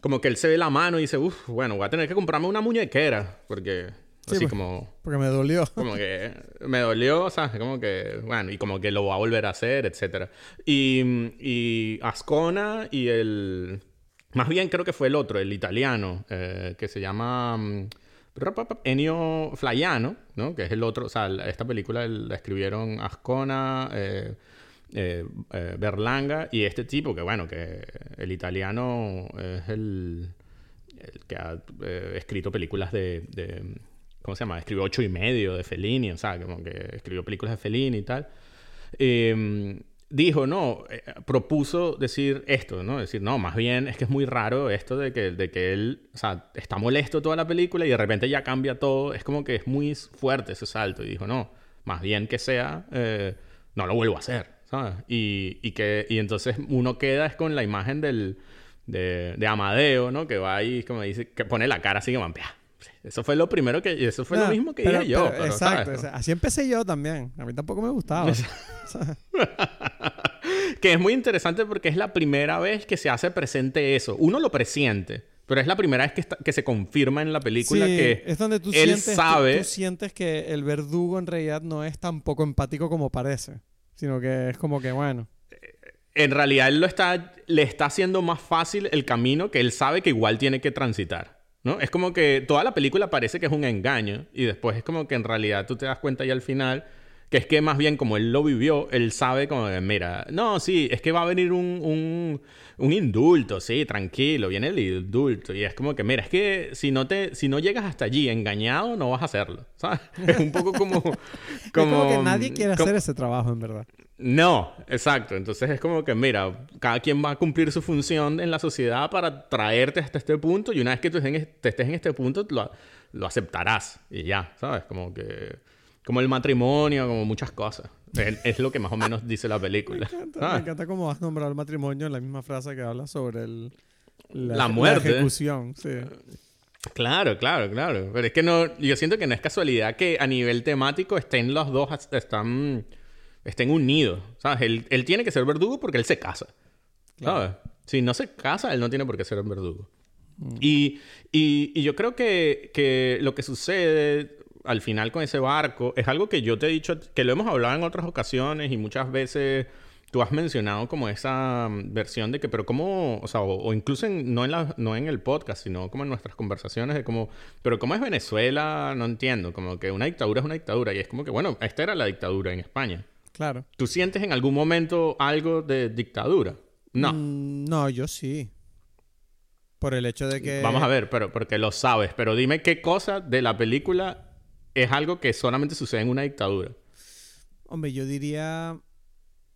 como que él se ve la mano y dice, uff, bueno, voy a tener que comprarme una muñequera, porque así pues. como Porque me dolió. como que me dolió, ¿sabes? Como que, bueno, y como que lo va a volver a hacer, etcétera. Y, y Ascona y el, Más bien creo que fue el otro, el italiano, eh, que se llama mm, Ennio Flaiano, ¿no? Que es el otro, o sea, esta película la escribieron Ascona, eh, eh, Berlanga y este tipo, que bueno, que el italiano es el, que ha escrito películas de, de, ¿cómo se llama? Escribió ocho y medio de Fellini, o sea, como que escribió películas de Fellini y tal dijo, no, eh, propuso decir esto, ¿no? Decir, no, más bien es que es muy raro esto de que, de que él, o sea, está molesto toda la película y de repente ya cambia todo. Es como que es muy fuerte ese salto. Y dijo, no, más bien que sea, eh, no lo vuelvo a hacer, ¿sabes? Y, y, que, y entonces uno queda es con la imagen del, de, de Amadeo, ¿no? Que va ahí, como dice, que pone la cara así que vampea. Eso fue lo primero que... Eso fue lo mismo que dije yo. exacto. así empecé yo también. A mí tampoco me gustaba. que es muy interesante porque es la primera vez que se hace presente eso. Uno lo presiente. Pero es la primera vez que, que se confirma en la película que es donde tú él sientes, sabe... Tú, sientes que el verdugo en realidad no es tan poco empático como parece. Sino que es como que, bueno... En realidad él lo está, le está haciendo más fácil el camino que él sabe que igual tiene que transitar. ¿No? Es como que toda la película parece que es un engaño y después es como que en realidad tú te das cuenta ya al final que es que más bien como él lo vivió, él sabe como, mira, no, sí, es que va a venir un, un, un, indulto, sí, tranquilo, viene el indulto. Y es como que, mira, es que si no, te, si no llegas hasta allí engañado, no vas a hacerlo, ¿sabes? Es un poco como... como, es como que nadie quiere hacer ese trabajo, en verdad. No, exacto. Entonces es como que, mira, cada quien va a cumplir su función en la sociedad para traerte hasta este punto y una vez que tú estés en este punto, lo, lo aceptarás y ya, ¿sabes? Como que... Como el matrimonio, como muchas cosas. Es, lo que más o menos dice la película. Me encanta, me encanta cómo has nombrado el matrimonio en la misma frase que habla sobre el, la, muerte. La ejecución, sí. Claro, claro, claro. Pero es que no, yo siento que no es casualidad que a nivel temático estén los dos, están, estén unidos. ¿Sabes? Él, él tiene que ser verdugo porque él se casa. ¿Sabes? Si no se casa, él no tiene por qué ser un verdugo. Mm. Y, y, y, yo creo que, que lo que sucede al final con ese barco es algo que yo te he dicho, que lo hemos hablado en otras ocasiones y muchas veces tú has mencionado como esa mm, versión de que, pero cómo, o sea, o, incluso no, en la, no en el podcast, sino como en nuestras conversaciones de cómo, pero cómo es Venezuela, no entiendo, como que una dictadura es una dictadura y es como que, bueno, esta era la dictadura en España. Claro. ¿Tú sientes en algún momento algo de dictadura? No. Mm, no, yo sí. Por el hecho de que... Vamos a ver, pero porque lo sabes, pero dime qué cosa de la película es algo que solamente sucede en una dictadura. Hombre, yo diría,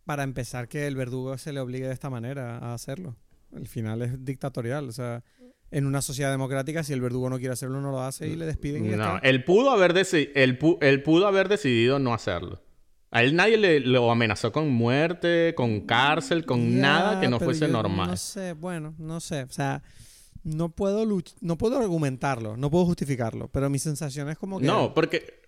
para empezar, que el verdugo se le obligue de esta manera a hacerlo. El final es dictatorial, o sea, en una sociedad democrática, si el verdugo no quiere hacerlo, no lo hace y le despiden. Y no, él pudo, haber él, pudo haber decidido no hacerlo. A él nadie le lo amenazó con muerte, con cárcel, con nada que no fuese normal. No sé, bueno, no sé. O sea, no puedo no puedo argumentarlo, no puedo justificarlo, pero mi sensación es como que... No, porque...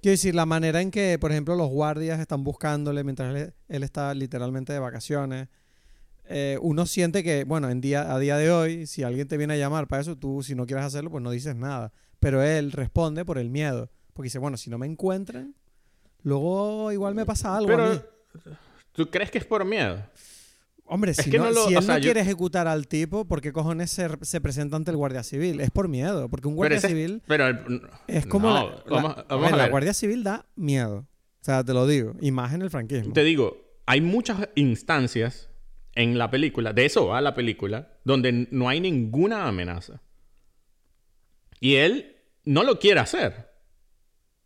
Quiero decir, la manera en que, por ejemplo, los guardias están buscándole mientras él, está literalmente de vacaciones, eh, uno siente que, bueno, en día, a día de hoy, si alguien te viene a llamar para eso, tú si no quieres hacerlo, pues no dices nada. Pero él responde por el miedo, porque dice, bueno, si no me encuentran, luego igual me pasa algo. Pero, ¿tú crees que es por miedo? Hombre, si, no, si él no quiere ejecutar al tipo, ¿por qué cojones se, se, presenta ante el guardia civil? Es por miedo, porque un guardia civil pero es como la, guardia civil da miedo. O sea, te lo digo, y más en el franquismo. Te digo, hay muchas instancias en la película, de eso va la película, donde no hay ninguna amenaza. Y él no lo quiere hacer.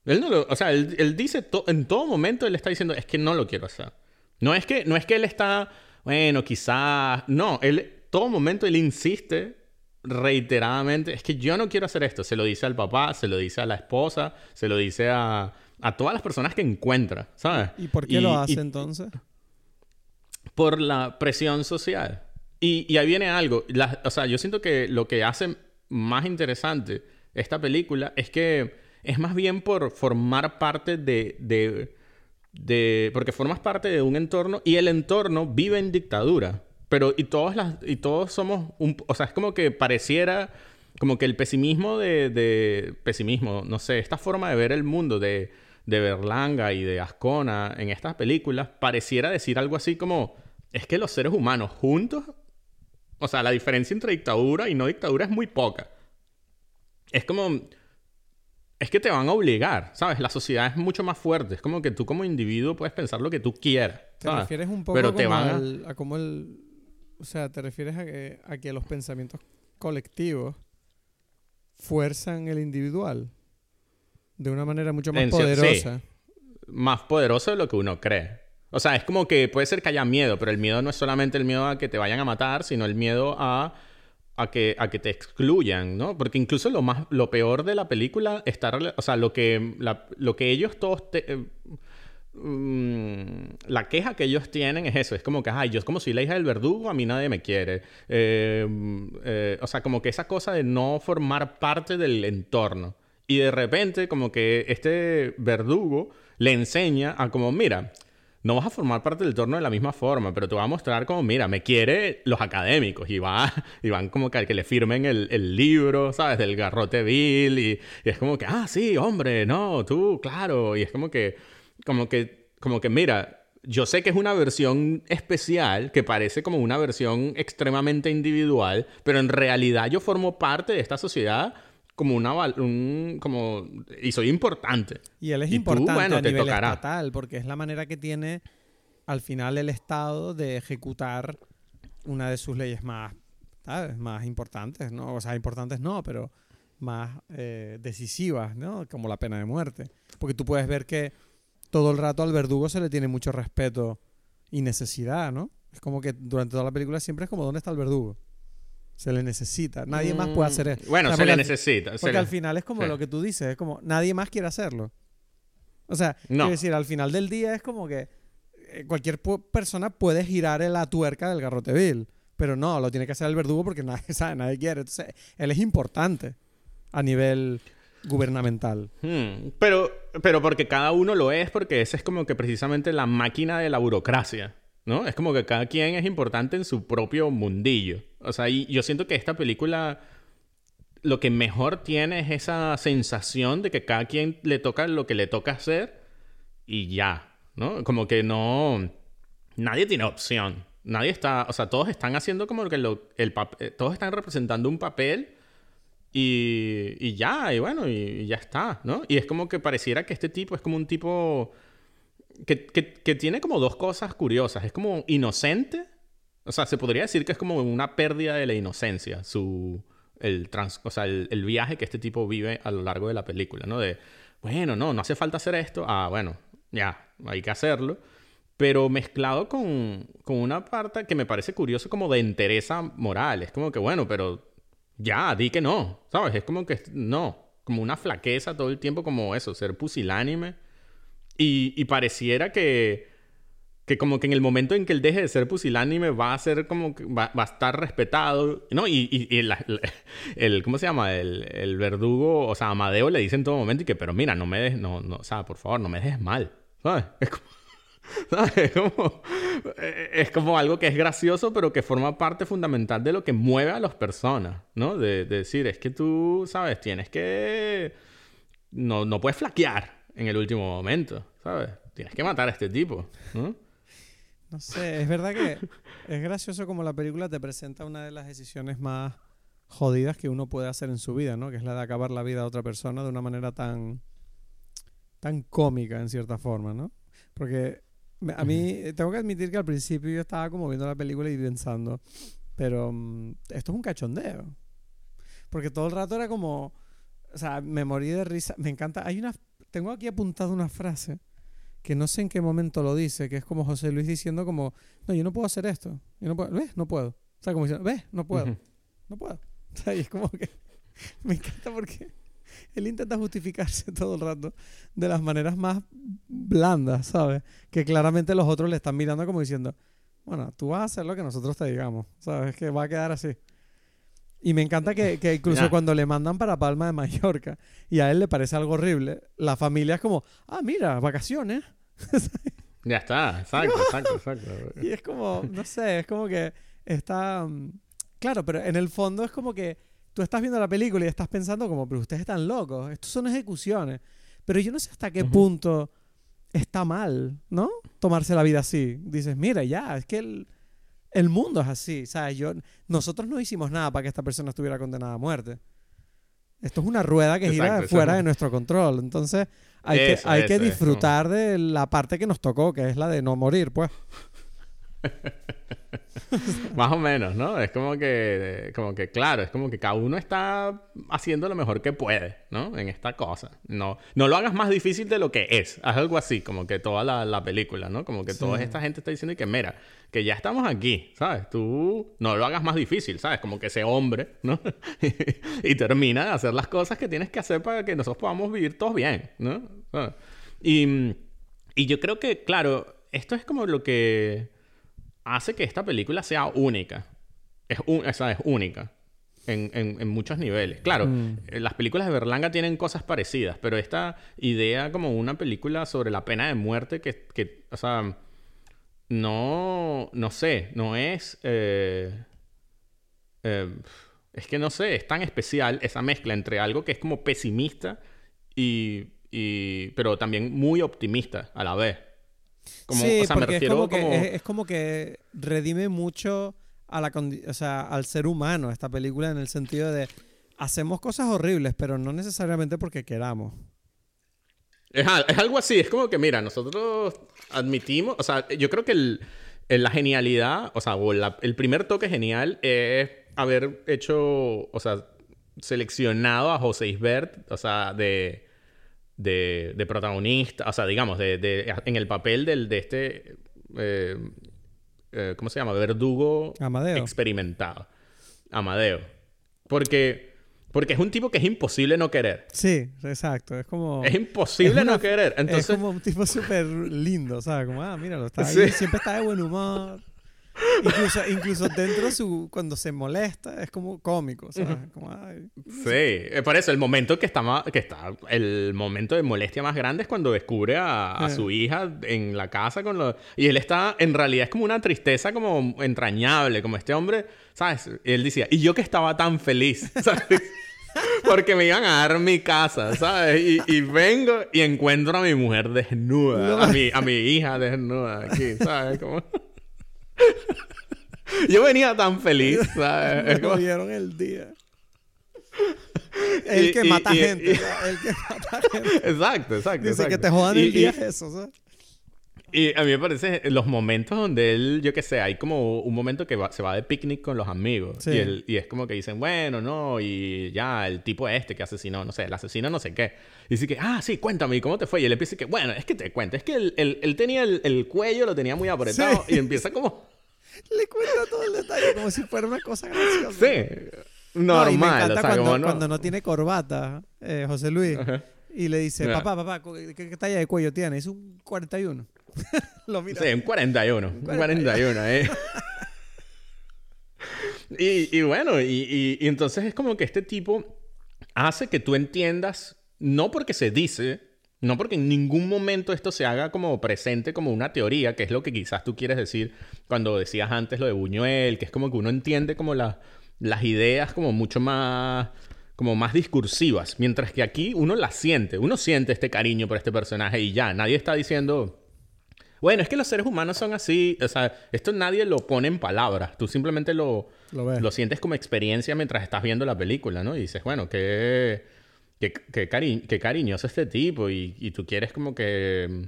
Él no lo, o sea, él, dice en todo momento él está diciendo, es que no lo quiero hacer. No es que, no es que él está bueno, quizás... No, él, todo momento él insiste reiteradamente, es que yo no quiero hacer esto. Se lo dice al papá, se lo dice a la esposa, se lo dice a, a todas las personas que encuentra, ¿sabes? ¿Y por qué lo hace entonces? Por la presión social. Y, y ahí viene algo. o sea, yo siento que lo que hace más interesante esta película es que es más bien por formar parte de, de de, porque formas parte de un entorno y el entorno vive en dictadura. Pero y todos, las, y todos somos un... O sea, es como que pareciera como que el pesimismo de, de pesimismo, no sé, esta forma de ver el mundo de, de Berlanga y de Ascona en estas películas pareciera decir algo así como, es que los seres humanos juntos O sea, la diferencia entre dictadura y no dictadura es muy poca. Es como... Es que te van a obligar, ¿sabes? La sociedad es mucho más fuerte. Es como que tú como individuo puedes pensar lo que tú quieras. Te refieres un poco Pero te van a... cómo el... O sea, te refieres a que, a que los pensamientos colectivos fuerzan el individual de una manera mucho más poderosa. Más poderosa de lo que uno cree. O sea, es como que puede ser que haya miedo, pero el miedo no es solamente el miedo a que te vayan a matar, sino el miedo a, a, que, a que te excluyan, ¿no? Porque incluso lo, más, lo peor de la película está... O sea, lo que, lo que ellos todos... Eh, mm, la queja que ellos tienen es eso, es como que, ay, yo como soy la hija del verdugo, a mí nadie me quiere. Eh, eh, o sea, como que esa cosa de no formar parte del entorno. Y de repente, como que este verdugo le enseña a como, mira, no vas a formar parte del entorno de la misma forma, pero te va a mostrar como, mira, me quiere los académicos y, va, y van como que, que le firmen el, el, libro, ¿sabes? Del garrote Bill y, y, es como que, ah, sí, hombre, no, tú, claro. Y es como que, como que, como que, mira, yo sé que es una versión especial, que parece como una versión extremadamente individual, pero en realidad yo formo parte de esta sociedad como una un, como y soy importante. Y él es importante a nivel estatal porque es la manera que tiene al final el Estado de ejecutar una de sus leyes más, ¿sabes? más importantes, ¿no? O sea, importantes no, pero más eh, decisivas, ¿no? Como la pena de muerte. Porque tú puedes ver que todo el rato al verdugo se le tiene mucho respeto y necesidad, ¿no? Es como que durante toda la película siempre es como ¿dónde está el verdugo? Se le necesita. Nadie más puede hacer eso. Bueno, se le necesita. Porque al final es como lo que tú dices, es como nadie más quiere hacerlo. O sea, quiero decir, al final del día es como que eh, cualquier persona puede girar la tuerca del garrote vil. Pero no, lo tiene que hacer el verdugo porque nadie sabe, nadie quiere. Entonces, él es importante a nivel gubernamental. Hmm, pero, pero porque cada uno lo es, porque esa es como que precisamente la máquina de la burocracia. ¿No? Es como que cada quien es importante en su propio mundillo. O sea, y yo siento que esta película lo que mejor tiene es esa sensación de que cada quien le toca lo que le toca hacer y ya, ¿no? Como que no... Nadie tiene opción. Nadie está... O sea, todos están haciendo como que lo, el eh, Todos están representando un papel y, y ya, y bueno, y ya está, ¿no? Y es como que pareciera que este tipo es como un tipo que, que, tiene como dos cosas curiosas. Es como inocente. O sea, se podría decir que es como una pérdida de la inocencia. Su, el, trans, o sea, el, viaje que este tipo vive a lo largo de la película, ¿no? De, bueno, no, no hace falta hacer esto. Ah, bueno, ya, hay que hacerlo. Pero mezclado con, con una parte que me parece curioso como de entereza moral. Es como que, bueno, pero ya, di que no, ¿sabes? Es como que no, como una flaqueza todo el tiempo, como eso, ser pusilánime y, pareciera que, que como que en el momento en que él deje de ser pusilánime va a ser como que va, a estar respetado, ¿no? Y, y, el, ¿cómo se llama? El, el, verdugo, o sea, Amadeo le dice en todo momento y que, pero mira, no me des, no, no, o sea, por favor, no me dejes mal, ¿sabes? Es como, ¿sabes? Es como, es como algo que es gracioso, pero que forma parte fundamental de lo que mueve a las personas, ¿no? De, de decir, es que tú, ¿sabes? Tienes que... No, no puedes flaquear, en el último momento, ¿sabes? Tienes que matar a este tipo, ¿no? No sé, es verdad que es gracioso como la película te presenta una de las decisiones más jodidas que uno puede hacer en su vida, ¿no? Que es la de acabar la vida de otra persona de una manera tan tan cómica en cierta forma, ¿no? Porque a mí tengo que admitir que al principio yo estaba como viendo la película y pensando, pero mm, esto es un cachondeo. Porque todo el rato era como, o sea, me morí de risa. Me encanta. Hay una tengo aquí apuntado una frase que no sé en qué momento lo dice, que es como José Luis diciendo como, no, yo no puedo hacer esto. Yo no puedo, ¿ves? No puedo. O sea, como diciendo, ¿ves? No puedo. No puedo. O sea, y es como que me encanta porque él intenta justificarse todo el rato de las maneras más blandas, ¿sabes? Que claramente los otros le están mirando como diciendo, bueno, tú vas a hacer lo que nosotros te digamos, ¿sabes? Que va a quedar así. Y me encanta que, que incluso cuando le mandan para Palma de Mallorca y a él le parece algo horrible, la familia es como, ah, mira, vacaciones. ya está, exacto, exacto, exacto. Y es como, no sé, es como que está... Mm, claro, pero en el fondo es como que tú estás viendo la película y estás pensando como, pero ustedes están locos, estos son ejecuciones. Pero yo no sé hasta qué punto está mal, ¿no? Tomarse la vida así. Dices, mira, ya, es que él el mundo es así. ¿sabes? Yo, nosotros no hicimos nada para que esta persona estuviera condenada a muerte. Esto es una rueda que gira Exacto, fuera de nuestro control. Entonces, hay que, Eso, hay que eso. disfrutar de la parte que nos tocó, que es la de no morir, pues. Más o menos, ¿no? Es como que, como que, claro, es como que cada uno está haciendo lo mejor que puede, ¿no? En esta cosa. No, no lo hagas más difícil de lo que es. Haz algo así, como que toda la, la película, ¿no? Como que Sí. toda esta gente está diciendo que, mira, que ya estamos aquí, ¿sabes? Tú no lo hagas más difícil, ¿sabes? Como que ese hombre, ¿no? y termina de hacer las cosas que tienes que hacer para que nosotros podamos vivir todos bien, ¿no? Y, y yo creo que, claro, esto es como lo que hace que esta película sea única. Es, un- o sea, es única. En, en- en muchos niveles. Claro, Mm. eh, las películas de Berlanga tienen cosas parecidas, pero esta idea como una película sobre la pena de muerte que, que o sea, no, no sé, no es... eh, eh, es que no sé, es tan especial esa mezcla entre algo que es como pesimista y, y- pero también muy optimista a la vez. Como, sí, o sea, me refiero es como, que, es, es como que redime mucho a la o sea, al ser humano esta película en el sentido de hacemos cosas horribles, pero no necesariamente porque queramos. Es, al- es algo así, es como que, mira, nosotros admitimos, o sea, yo creo que el- la genialidad, o sea, o la- el primer toque genial es haber hecho, o sea, seleccionado a José Isbert, o sea, de, de, de protagonista, o sea, digamos, de, de- en el papel del, de este, eh, eh, ¿cómo se llama? Verdugo Amadeo. experimentado. Amadeo. Porque, porque es un tipo que es imposible no querer. Sí, exacto. Es como. Es imposible es una- no querer. Entonces, es como un tipo súper lindo, ¿sabes? Como, ah, míralo, está ahí, Sí. siempre está de buen humor. Incluso, incluso dentro de su. Cuando se molesta, es como cómico, ¿sabes? Como, ay. Sí, eh, por eso el momento que está, ma- que está, el momento de molestia más grande es cuando descubre a, a Eh. su hija en la casa con los... Y él está, en realidad es como una tristeza como entrañable, como este hombre, ¿sabes? Y él decía, y yo que estaba tan feliz, ¿sabes? Porque me iban a dar mi casa, ¿sabes? Y, y vengo y encuentro a mi mujer desnuda, a mi, a mi hija desnuda aquí, ¿sabes? Como... Yo venía tan feliz, ¿sabes? Me como- jodieron el día. El Y- que y- mata y- gente. El que mata gente. Exacto, exacto. Dice que te jodan el día eso, ¿sabes? Y a mí me parece los momentos donde él, yo qué sé, hay como un momento que va- se va de picnic con los amigos. Sí. Y, él- y es como que dicen, bueno, no, y ya, el tipo este que asesinó, no sé, el asesino no sé qué. Y dice que, ah, sí, cuéntame, ¿y cómo te fue? Y él empieza que, bueno, es que te cuento, es que él, él- él tenía el, el cuello, lo tenía muy apretado, Sí. y empieza como, Le cuenta todo el detalle como si fuera una cosa graciosa. sí, No, y me normal, encanta o sea, cuando, como no. cuando no tiene corbata, eh, José Luis, Ajá. y le dice, papá, papá, ¿qué, qué talla de cuello tiene? Es un 41. Lo mira. Sí, un 41. Un 41, ¿eh? y, y bueno, y, y- y entonces es como que este tipo hace que tú entiendas, no porque se dice, no porque en ningún momento esto se haga como presente como una teoría, que es lo que quizás tú quieres decir cuando decías antes lo de Buñuel, que es como que uno entiende como la- las ideas como mucho más como más discursivas, mientras que aquí uno las siente, uno siente este cariño por este personaje y ya, nadie está diciendo, bueno, es que los seres humanos son así. O sea, esto nadie lo pone en palabras. Tú simplemente lo, Lo sientes como experiencia mientras estás viendo la película, ¿no? Y dices, bueno, qué, qué, qué, cari- qué cariñoso este tipo. Y, y tú quieres como que... mm,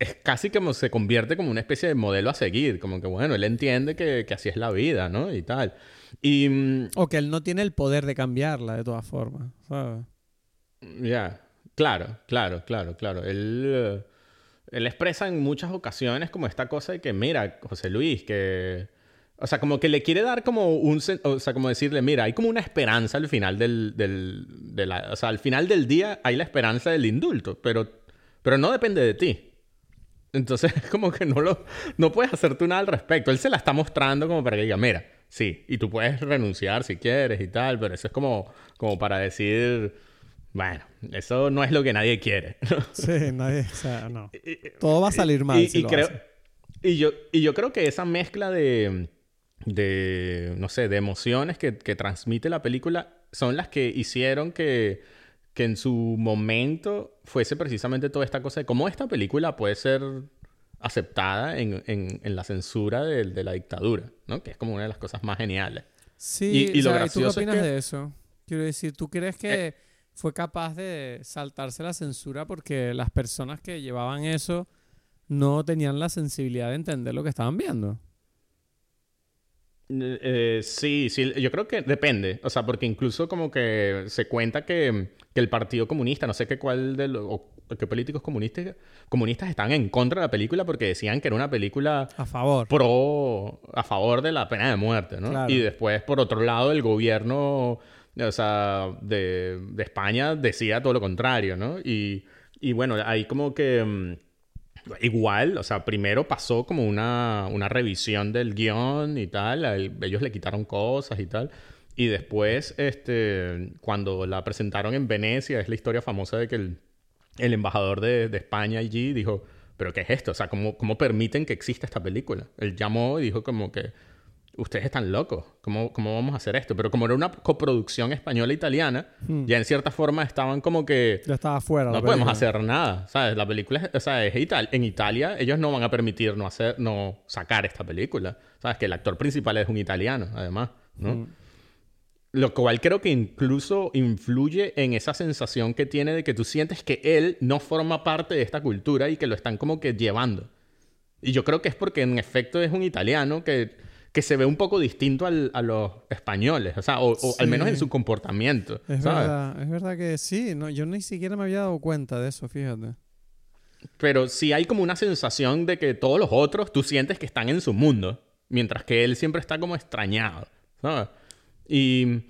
Es casi como se convierte como una especie de modelo a seguir. Como que, bueno, él entiende que, que así es la vida, ¿no? Y tal. Y... mm, O que él no tiene el poder de cambiarla de todas formas, ¿sabes? Ya, claro, claro, claro, claro. Él, eh, él expresa en muchas ocasiones como esta cosa de que, mira, José Luis, que... O sea, como que le quiere dar como un... O sea, como decirle, mira, hay como una esperanza al final del... del de la, o sea, al final del día hay la esperanza del indulto, pero, pero no depende de ti. Entonces, es como que no lo... No puedes hacer tú nada al respecto. Él se la está mostrando como para que diga, mira, sí, y tú puedes renunciar si quieres y tal, pero eso es como, como para decir... Bueno, eso no es lo que nadie quiere. Sí, nadie, o sea, no. Todo va a salir mal y, si y lo creo, hace. y yo, y yo creo que esa mezcla de, de no sé, de emociones que, que transmite la película son las que hicieron que, que en su momento fuese precisamente toda esta cosa de cómo esta película puede ser aceptada en, en, la censura de, de, la dictadura, ¿no? Que es como una de las cosas más geniales. Sí, y, lo ¿tú qué opinas de eso? Quiero decir, ¿tú crees que eh. fue capaz de saltarse la censura porque las personas que llevaban eso no tenían la sensibilidad de entender lo que estaban viendo? Eh, sí, sí, yo creo que depende. O sea, porque incluso como que se cuenta que, el Partido Comunista, no sé qué cuál de los, qué políticos comunistas, comunistas están en contra de la película porque decían que era una película a favor. pro, a favor de la pena de muerte, ¿no? Y después, por otro lado, el gobierno, o sea, de, de España decía todo lo contrario, ¿no? Y, y bueno, ahí como que mm, Igual, o sea, primero pasó como una, una revisión del guion y tal, ellos le quitaron cosas y tal. Y después, este, cuando la presentaron en Venecia, es la historia famosa de que el, el embajador de, de, España allí dijo, pero ¿qué es esto? O sea, ¿cómo, ¿cómo permiten que exista esta película? Él llamó y dijo como que, ustedes están locos, ¿Cómo, ¿cómo, vamos a hacer esto? Pero como era una coproducción española-italiana, hmm. ya en cierta forma estaban como que... Ya estaba fuera. No podemos hacer nada, ¿sabes? La película, es, o sea, es en Italia ellos no van a permitir no, hacer, no sacar esta película. ¿Sabes? Que el actor principal es un italiano, además, ¿no? Hmm. Lo cual creo que incluso influye en esa sensación que tiene de que tú sientes que él no forma parte de esta cultura y que lo están como que llevando. Y yo creo que es porque en efecto es un italiano que que se ve un poco distinto al, a los españoles, o sea, o, al menos en su comportamiento. Es verdad, es verdad que sí, no, yo ni siquiera me había dado cuenta de eso, fíjate. Pero sí hay como una sensación de que todos los otros tú sientes que están en su mundo, mientras que él siempre está como extrañado, ¿sabes? Y,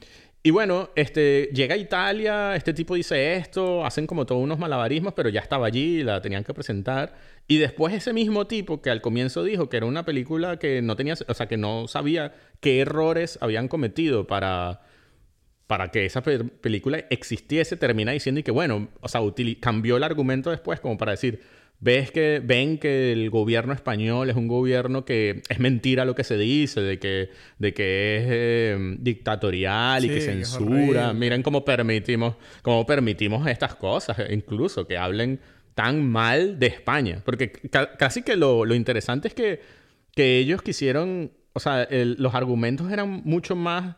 y bueno, este, llega a Italia, este tipo dice esto, hacen como todos unos malabarismos, pero ya estaba allí, la tenían que presentar. Y después ese mismo tipo que al comienzo dijo que era una película que no tenía, o sea, que no sabía qué errores habían cometido para, para que esa película existiese, termina diciendo y que bueno, o sea, cambió el argumento después como para decir, ves que ven que el gobierno español es un gobierno que es mentira lo que se dice de que de que es eh, dictatorial y que censura miren cómo permitimos cómo permitimos estas cosas incluso que hablen tan mal de España. Porque casi que lo, interesante es que, que, ellos quisieron, o sea, los argumentos eran mucho más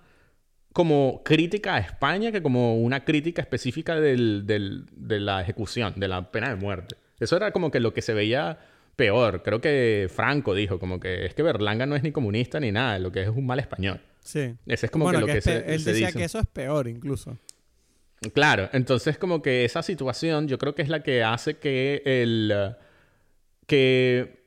como crítica a España que como una crítica específica del, de la ejecución, de la pena de muerte. Eso era como que lo que se veía peor. Creo que Franco dijo como que es que Berlanga no es ni comunista ni nada, lo que es un mal español. Sí. Ese es como que lo que, se, Él decía que eso es peor incluso. Claro, entonces como que esa situación yo creo que es la que hace que el... que...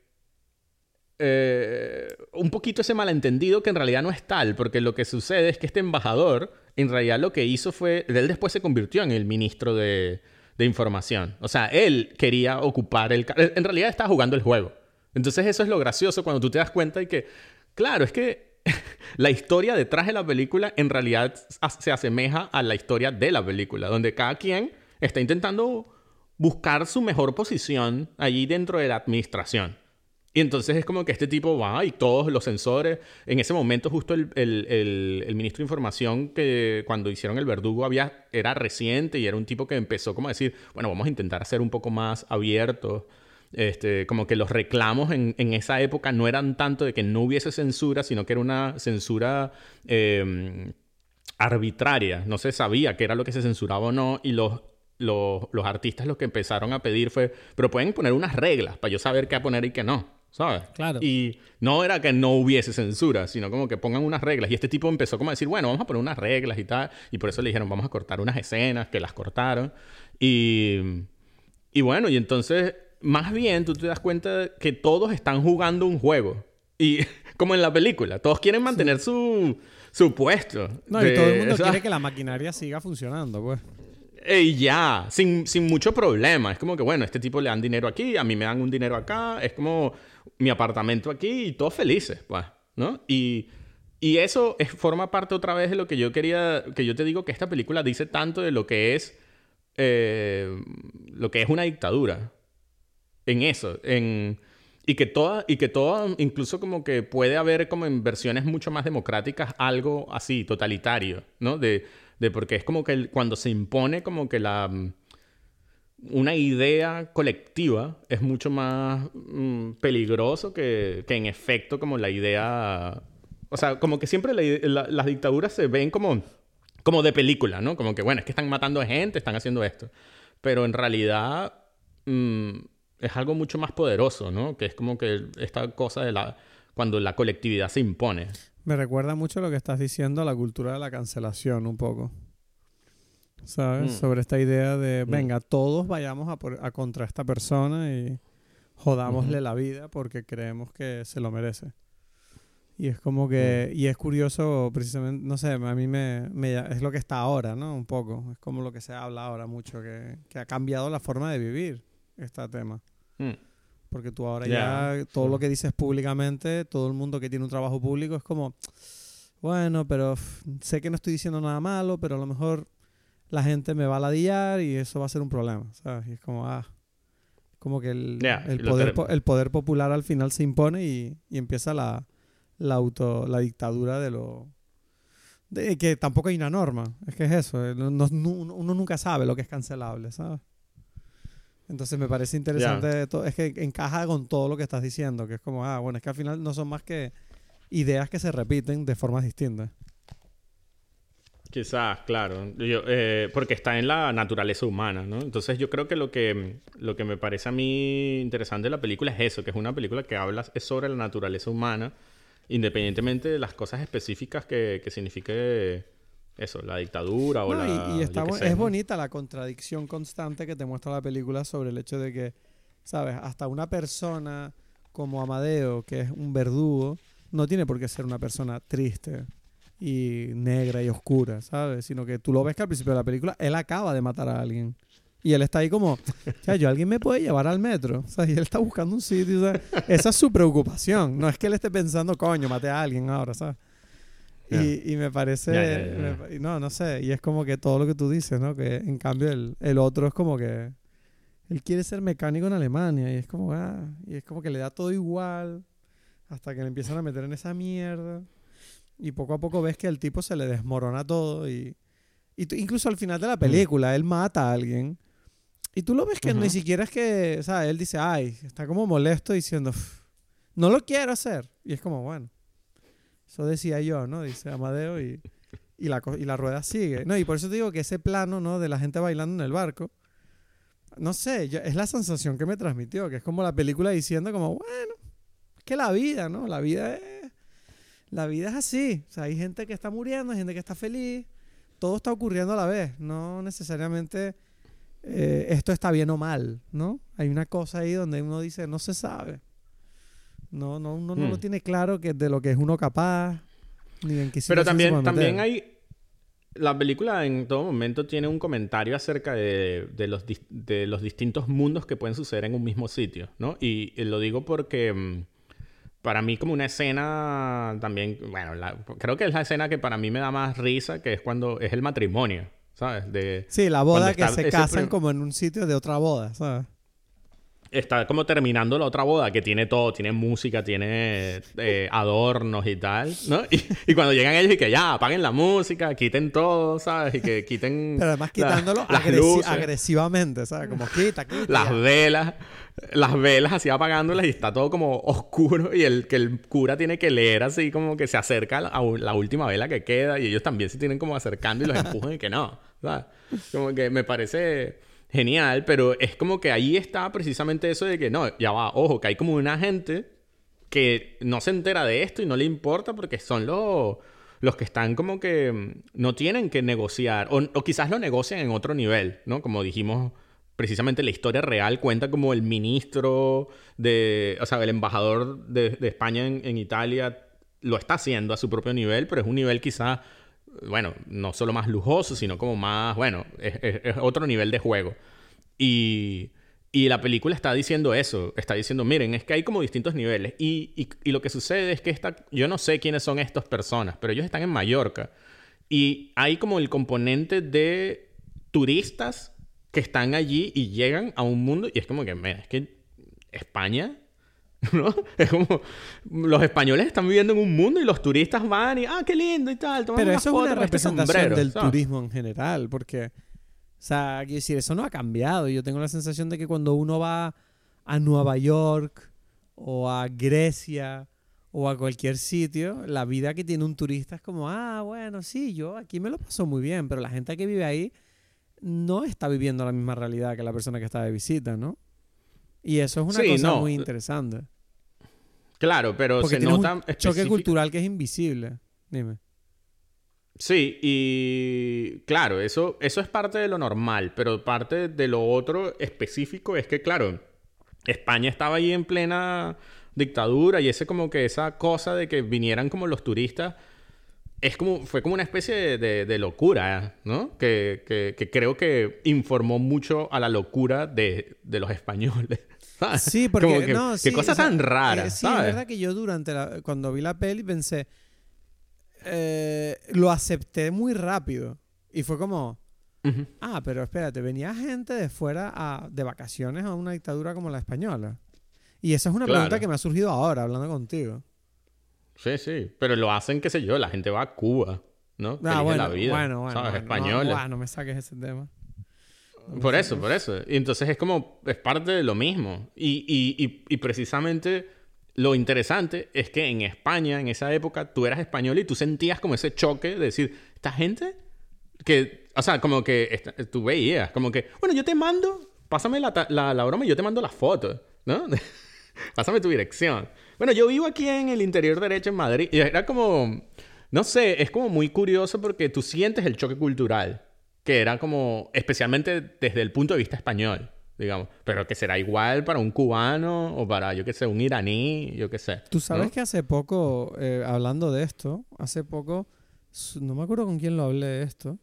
Eh, un poquito ese malentendido que en realidad no es tal, porque lo que sucede es que este embajador en realidad lo que hizo fue, él después se convirtió en el ministro de, de información. O sea, él quería ocupar el... En realidad estaba jugando el juego. Entonces eso es lo gracioso cuando tú te das cuenta y que, claro, es que la historia detrás de la película en realidad se asemeja a la historia de la película, donde cada quien está intentando buscar su mejor posición allí dentro de la administración. Y entonces es como que este tipo va y todos los sensores, en ese momento justo el, el, ministro de Información que cuando hicieron el verdugo había, era reciente y era un tipo que empezó como a decir, bueno, vamos a intentar ser un poco más abiertos este, como que los reclamos en, en, esa época no eran tanto de que no hubiese censura, sino que era una censura em, arbitraria. No se sabía qué era lo que se censuraba o no. Y los, los, los, artistas lo que empezaron a pedir fue, pero pueden poner unas reglas para yo saber qué poner y qué no. ¿Sabes? Claro. Y no era que no hubiese censura, sino como que pongan unas reglas. Y este tipo empezó como a decir, bueno, vamos a poner unas reglas y tal. Y por eso le dijeron, vamos a cortar unas escenas, que las cortaron. Y, y bueno, y entonces más bien tú te das cuenta que todos están jugando un juego. Y como en la película, todos quieren mantener su, su puesto. No, y todo el mundo quiere que la maquinaria siga funcionando, pues. Y ya, sin, sin mucho problema. Es como que, bueno, este tipo le dan dinero aquí, a mí me dan un dinero acá, es como mi apartamento aquí y todos felices, pues, ¿no? Y, y eso es, forma parte otra vez de lo que yo quería, que yo te digo que esta película dice tanto de lo que es, eh, lo que es una dictadura en eso, en... Y que toda, y que toda, incluso como que puede haber como en versiones mucho más democráticas algo así, totalitario, ¿no? De, de porque es como que cuando se impone como que la... una idea colectiva es mucho más mm, peligroso que, que, en efecto como la idea... O sea, como que siempre las dictaduras se ven como, como de película, ¿no? Como que, bueno, es que están matando a gente, están haciendo esto. Pero en realidad mm, es algo mucho más poderoso, ¿no? Que es como que esta cosa de la... cuando la colectividad se impone. Me recuerda mucho lo que estás diciendo a la cultura de la cancelación, un poco. ¿Sabes? Mm. Sobre esta idea de, mm. venga, todos vayamos a, por, a contra esta persona y jodámosle la vida porque creemos que se lo merece. Y es como que, mm. y es curioso, precisamente, no sé, a mí me, me, es lo que está ahora, ¿no? Un poco, es como lo que se habla ahora mucho, que, que ha cambiado la forma de vivir este tema. Porque tú ahora ya, todo lo que dices públicamente, todo el mundo que tiene un trabajo público es como, bueno, pero sé que no estoy diciendo nada malo, pero a lo mejor la gente me va a ladillar y eso va a ser un problema, ¿sabes? Y es como, ah, como que el, el, poder, el poder popular al final se impone y, y empieza la, la, auto, la dictadura de lo... De, que tampoco hay una norma, es que es eso, eh, no, uno nunca sabe lo que es cancelable, ¿sabes? Entonces me parece interesante, es que encaja con todo lo que estás diciendo, que es como, ah, bueno, es que al final no son más que ideas que se repiten de formas distintas. Quizás, claro. Eh, porque está en la naturaleza humana, ¿no? Entonces yo creo que lo, que lo que me parece a mí interesante de la película es eso, que es una película que habla sobre la naturaleza humana, independientemente de las cosas específicas que, que signifique eso, la dictadura o la... Y, es bonita la contradicción constante que te muestra la película sobre el hecho de que, ¿sabes? Hasta una persona como Amadeo, que es un verdugo, no tiene por qué ser una persona triste y negra y oscura, ¿sabes? Sino que tú lo ves que al principio de la película él acaba de matar a alguien. Y él está ahí como, o yo, alguien me puede llevar al metro. O sea, y él está buscando un sitio. Sea, esa es su preocupación. No es que él esté pensando, coño, maté a alguien ahora, ¿sabes? Y, y, me parece, no, no sé, y es como que todo lo que tú dices, ¿no? Que en cambio el, el, otro es como que él quiere ser mecánico en Alemania y es como, ah, y es como que le da todo igual hasta que le empiezan a meter en esa mierda. Y poco a poco ves que el tipo se le desmorona todo y, incluso al final de la mm. película él mata a alguien. Y tú lo ves que ni siquiera es que, o sea, él dice, ay, está como molesto diciendo, no lo quiero hacer. Y es como, bueno, eso decía yo, ¿no? Dice Amadeo y, y, la, y la rueda sigue. No, y por eso te digo que ese plano, ¿no? De la gente bailando en el barco, no sé, es la sensación que me transmitió, que es como la película diciendo como, bueno, es que la vida, ¿no? La vida es la vida es así. O sea, hay gente que está muriendo, hay gente que está feliz. Todo está ocurriendo a la vez. No necesariamente eh, esto está bien o mal, ¿no? Hay una cosa ahí donde uno dice, no se sabe. No, no, uno no lo hmm. tiene claro que de lo que es uno capaz, ni en qué Pero también, también hay... La película en todo momento tiene un comentario acerca de, de, los, de los distintos mundos que pueden suceder en un mismo sitio, ¿no? Y, y lo digo porque mm, para mí como una escena también, bueno, creo que es la escena que para mí me da más risa, que es cuando es el matrimonio, ¿sabes? De, sí, la boda que se casan como en un sitio de otra boda, ¿sabes? Está como terminando la otra boda, que tiene todo, tiene música, tiene eh, adornos y tal, ¿no? Y, cuando llegan ellos y que ya, apaguen la música, quiten todo, ¿sabes? Y que quiten... Pero además quitándolo agresivamente, ¿sabes? Como quita, quita. Las velas las velas así apagándolas y está todo como oscuro y el que el cura tiene que leer así como que se acerca a la última vela que queda y ellos también se tienen como acercando y los empujan y que no, ¿sabes? Como que me parece genial, pero es como que ahí está precisamente eso de que no, ya va, ojo, que hay como una gente que no se entera de esto y no le importa porque son los los que están como que no tienen que negociar o, o quizás lo negocian en otro nivel, ¿no? Como dijimos precisamente la historia real cuenta como el ministro de, o sea, el embajador de, España en, Italia lo está haciendo a su propio nivel, pero es un nivel quizá, bueno, no solo más lujoso, sino como más, bueno, es, otro nivel de juego. Y, y, la película está diciendo eso, está diciendo, miren, es que hay como distintos niveles. Y, y, y lo que sucede es que esta, yo no sé quiénes son estas personas, pero ellos están en Mallorca. Y hay como el componente de turistas que están allí y llegan a un mundo y es como que, mira, es que España, ¿no? Es como los españoles están viviendo en un mundo y los turistas van y, ah, qué lindo y tal. Pero eso es una representación del turismo en general, porque, sea, quiero decir, eso no ha cambiado. Yo tengo la sensación de que cuando uno va a Nueva York o a Grecia o a cualquier sitio, la vida que tiene un turista es como, ah, bueno, sí, yo aquí me lo paso muy bien, pero la gente que vive ahí no está viviendo la misma realidad que la persona que está de visita, ¿no? Y eso es una cosa muy interesante. Claro, pero se nota un choque cultural que es invisible. Dime. Sí, y claro, eso, eso es parte de lo normal, pero parte de lo otro específico es que, claro, España estaba ahí en plena dictadura y ese como que esa cosa de que vinieran como los turistas es como fue como una especie de, locura, ¿no? Que, creo que informó mucho a la locura de, los españoles. Sí, porque no, qué cosa tan rara. Eh, sí, es verdad que yo durante cuando vi la peli pensé eh, lo acepté muy rápido y fue como ah, pero espérate, venía gente de fuera de vacaciones a una dictadura como la española. Y esa es una pregunta que me ha surgido ahora hablando contigo. Sí, sí, pero lo hacen, qué sé yo, la gente va a Cuba, ¿no? Ah, bueno, la vida, bueno, bueno, ¿sabes? Bueno, no, me saques ese tema. Por eso, por eso. Y entonces es como, es parte de lo mismo. Y, y, y, precisamente lo interesante es que en España, en esa época, tú eras español y tú sentías como ese choque de decir, esta gente que, o sea, como que tú veías, como que, bueno, yo te mando, pásame la, la, la broma y yo te mando las fotos, ¿no? pásame tu dirección. Bueno, yo vivo aquí en el interior derecho en Madrid y era como, no sé, es como muy curioso porque tú sientes el choque cultural, que era como, especialmente desde el punto de vista español, digamos, pero que será igual para un cubano o para, yo qué sé, un iraní, yo qué sé. Tú sabes que hace poco, eh, hablando de esto, hace poco, no me acuerdo con quién lo hablé de esto,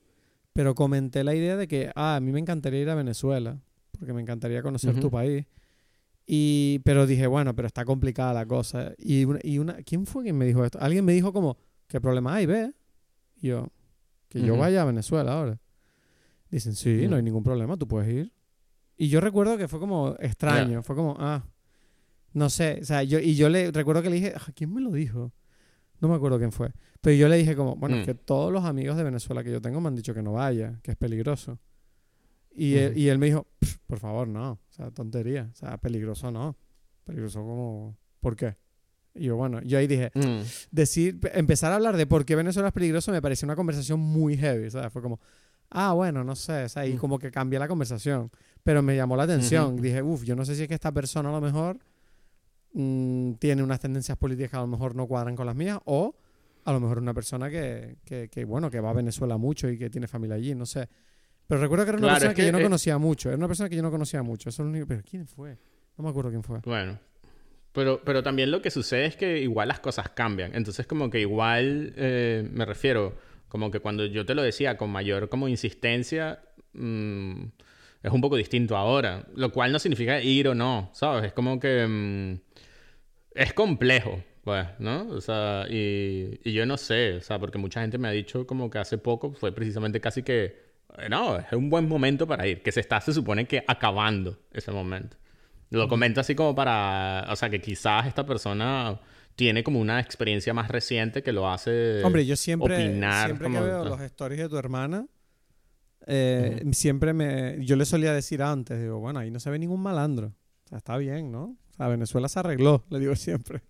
pero comenté la idea de que, ah, a mí me encantaría ir a Venezuela, porque me encantaría conocer tu país. Y, pero dije, bueno, pero está complicada la cosa. Y una, y una, ¿quién fue quien me dijo esto? Alguien me dijo como, ¿qué problema hay? Ve. Y yo, que yo vaya a Venezuela ahora. Dicen, sí, no hay ningún problema, tú puedes ir. Y yo recuerdo que fue como extraño, fue como, ah, no sé, o sea, yo, y yo le recuerdo que le dije, ah, ¿quién me lo dijo? No me acuerdo quién fue. Pero yo le dije como, bueno, mm. que todos los amigos de Venezuela que yo tengo me han dicho que no vaya, que es peligroso. Y, él, y él me dijo, por favor, no. O sea, tontería. O sea, peligroso no. Peligroso como... ¿Por qué? Y yo, bueno, yo ahí dije, mm. decir, empezar a hablar de por qué Venezuela es peligroso me pareció una conversación muy heavy, o sea, fue como, ah, bueno, no sé, o sea, y mm. como que cambié la conversación, pero me llamó la atención, dije, uff, yo no sé si es que esta persona a lo mejor mm, tiene unas tendencias políticas que a lo mejor no cuadran con las mías, o a lo mejor una persona que, que, que, bueno, que va a Venezuela mucho y que tiene familia allí, no sé. Pero recuerdo que era una persona que, yo no conocía mucho. Era una persona que yo no conocía mucho. Eso es lo único. Pero ¿quién fue? No me acuerdo quién fue. Bueno. Pero, pero también lo que sucede es que igual las cosas cambian. Entonces, como que igual, eh, me refiero, como que cuando yo te lo decía con mayor como insistencia, mm, es un poco distinto ahora. Lo cual no significa ir o no, ¿sabes? Es como que mm, es complejo, pues, ¿no? O sea, y, y yo no sé, o sea, porque mucha gente me ha dicho como que hace poco fue precisamente casi que no, es un buen momento para ir, que se está, se supone que acabando ese momento. Lo comento así como para, o sea, que quizás esta persona tiene como una experiencia más reciente que lo hace Hombre, yo siempre, siempre que veo los stories de tu hermana, eh, siempre me, yo le solía decir antes, digo, bueno, ahí no se ve ningún malandro. O sea, está bien, ¿no? O sea, Venezuela se arregló, le digo siempre.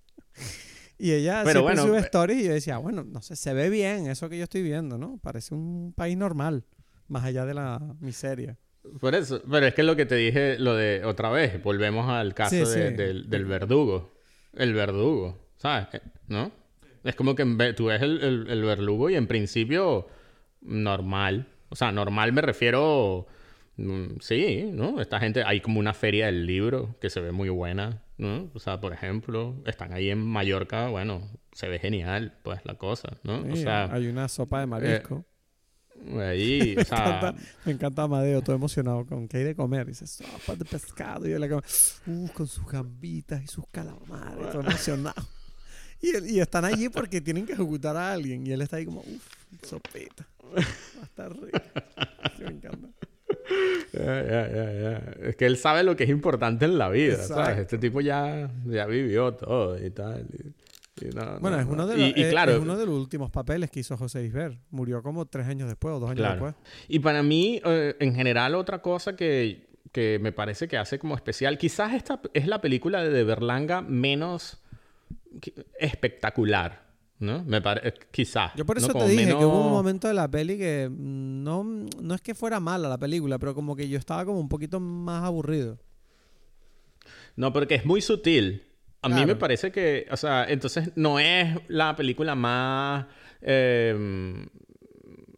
Y ella Pero siempre sube eh, stories y yo decía, bueno, no sé, se ve bien eso que yo estoy viendo, ¿no? Parece un país normal más allá de la miseria. Por eso, pero es que lo que te dije, lo de otra vez, volvemos al caso Del, verdugo. El verdugo, ¿sabes? Eh, ¿No? Es como que tú ves el, el, verdugo y en principio normal. O sea, normal me refiero... Mm, sí, ¿no? Esta gente, hay como una feria del libro que se ve muy buena, ¿no? O sea, por ejemplo, están ahí en Mallorca, bueno, se ve genial, pues, la cosa, ¿no? o sea... Hay una sopa de marisco. Ahí, me, encanta, me encanta Amadeo, todo emocionado con que hay de comer. Dice, sopa de pescado. Y él como, uh, con sus gambitas y sus calamares, todo emocionado. Y, y, están allí porque tienen que ejecutar a alguien. Y él está ahí como, uff, sopita. Va a estar rico. me encanta. Es que él sabe lo que es importante en la vida, ¿sabes? Este tipo ya, ya vivió todo y tal. bueno, es, uno de los, y, claro, uno de los últimos papeles que hizo José Isber. Murió como tres años después o dos años después. Y para mí, eh, en general, otra cosa que, que, me parece que hace como especial, quizás esta es la película de Berlanga menos espectacular. ¿No? Me parece, quizás. Yo por eso te dije que hubo un momento de la peli que no, no es que fuera mala la película, pero como que yo estaba como un poquito más aburrido. No, porque es muy sutil. A mí me parece que, o sea, entonces no es la película más em,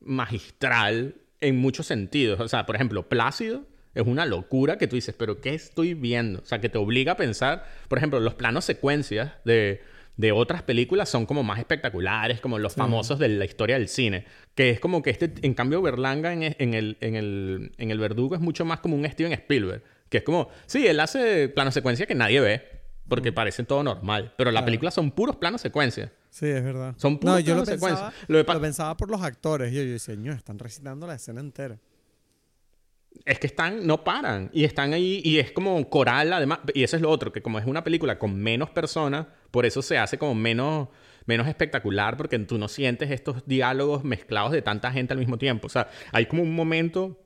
magistral en muchos sentidos. O sea, por ejemplo, Plácido es una locura que tú dices, pero ¿qué estoy viendo? O sea, que te obliga a pensar, por ejemplo, los planos secuencias de, de otras películas son como más espectaculares, como los famosos de la historia del cine. Que es como que este, en cambio, Berlanga en, en, el, en, el, en el Verdugo es mucho más como un Steven Spielberg. Que es como, sí, él hace planos secuencias que nadie ve porque mm. parece todo normal. Pero la película son puros planos secuencias. Sí, es verdad. Son puros no, yo lo pensaba, Lo, pensaba por los actores. Y yo, decía, no, están recitando la escena entera. Es que están, no paran. Y están ahí, y es como coral, además. Y eso es lo otro, que como es una película con menos personas, por eso se hace como menos, menos espectacular, porque tú no sientes estos diálogos mezclados de tanta gente al mismo tiempo. O sea, hay como un momento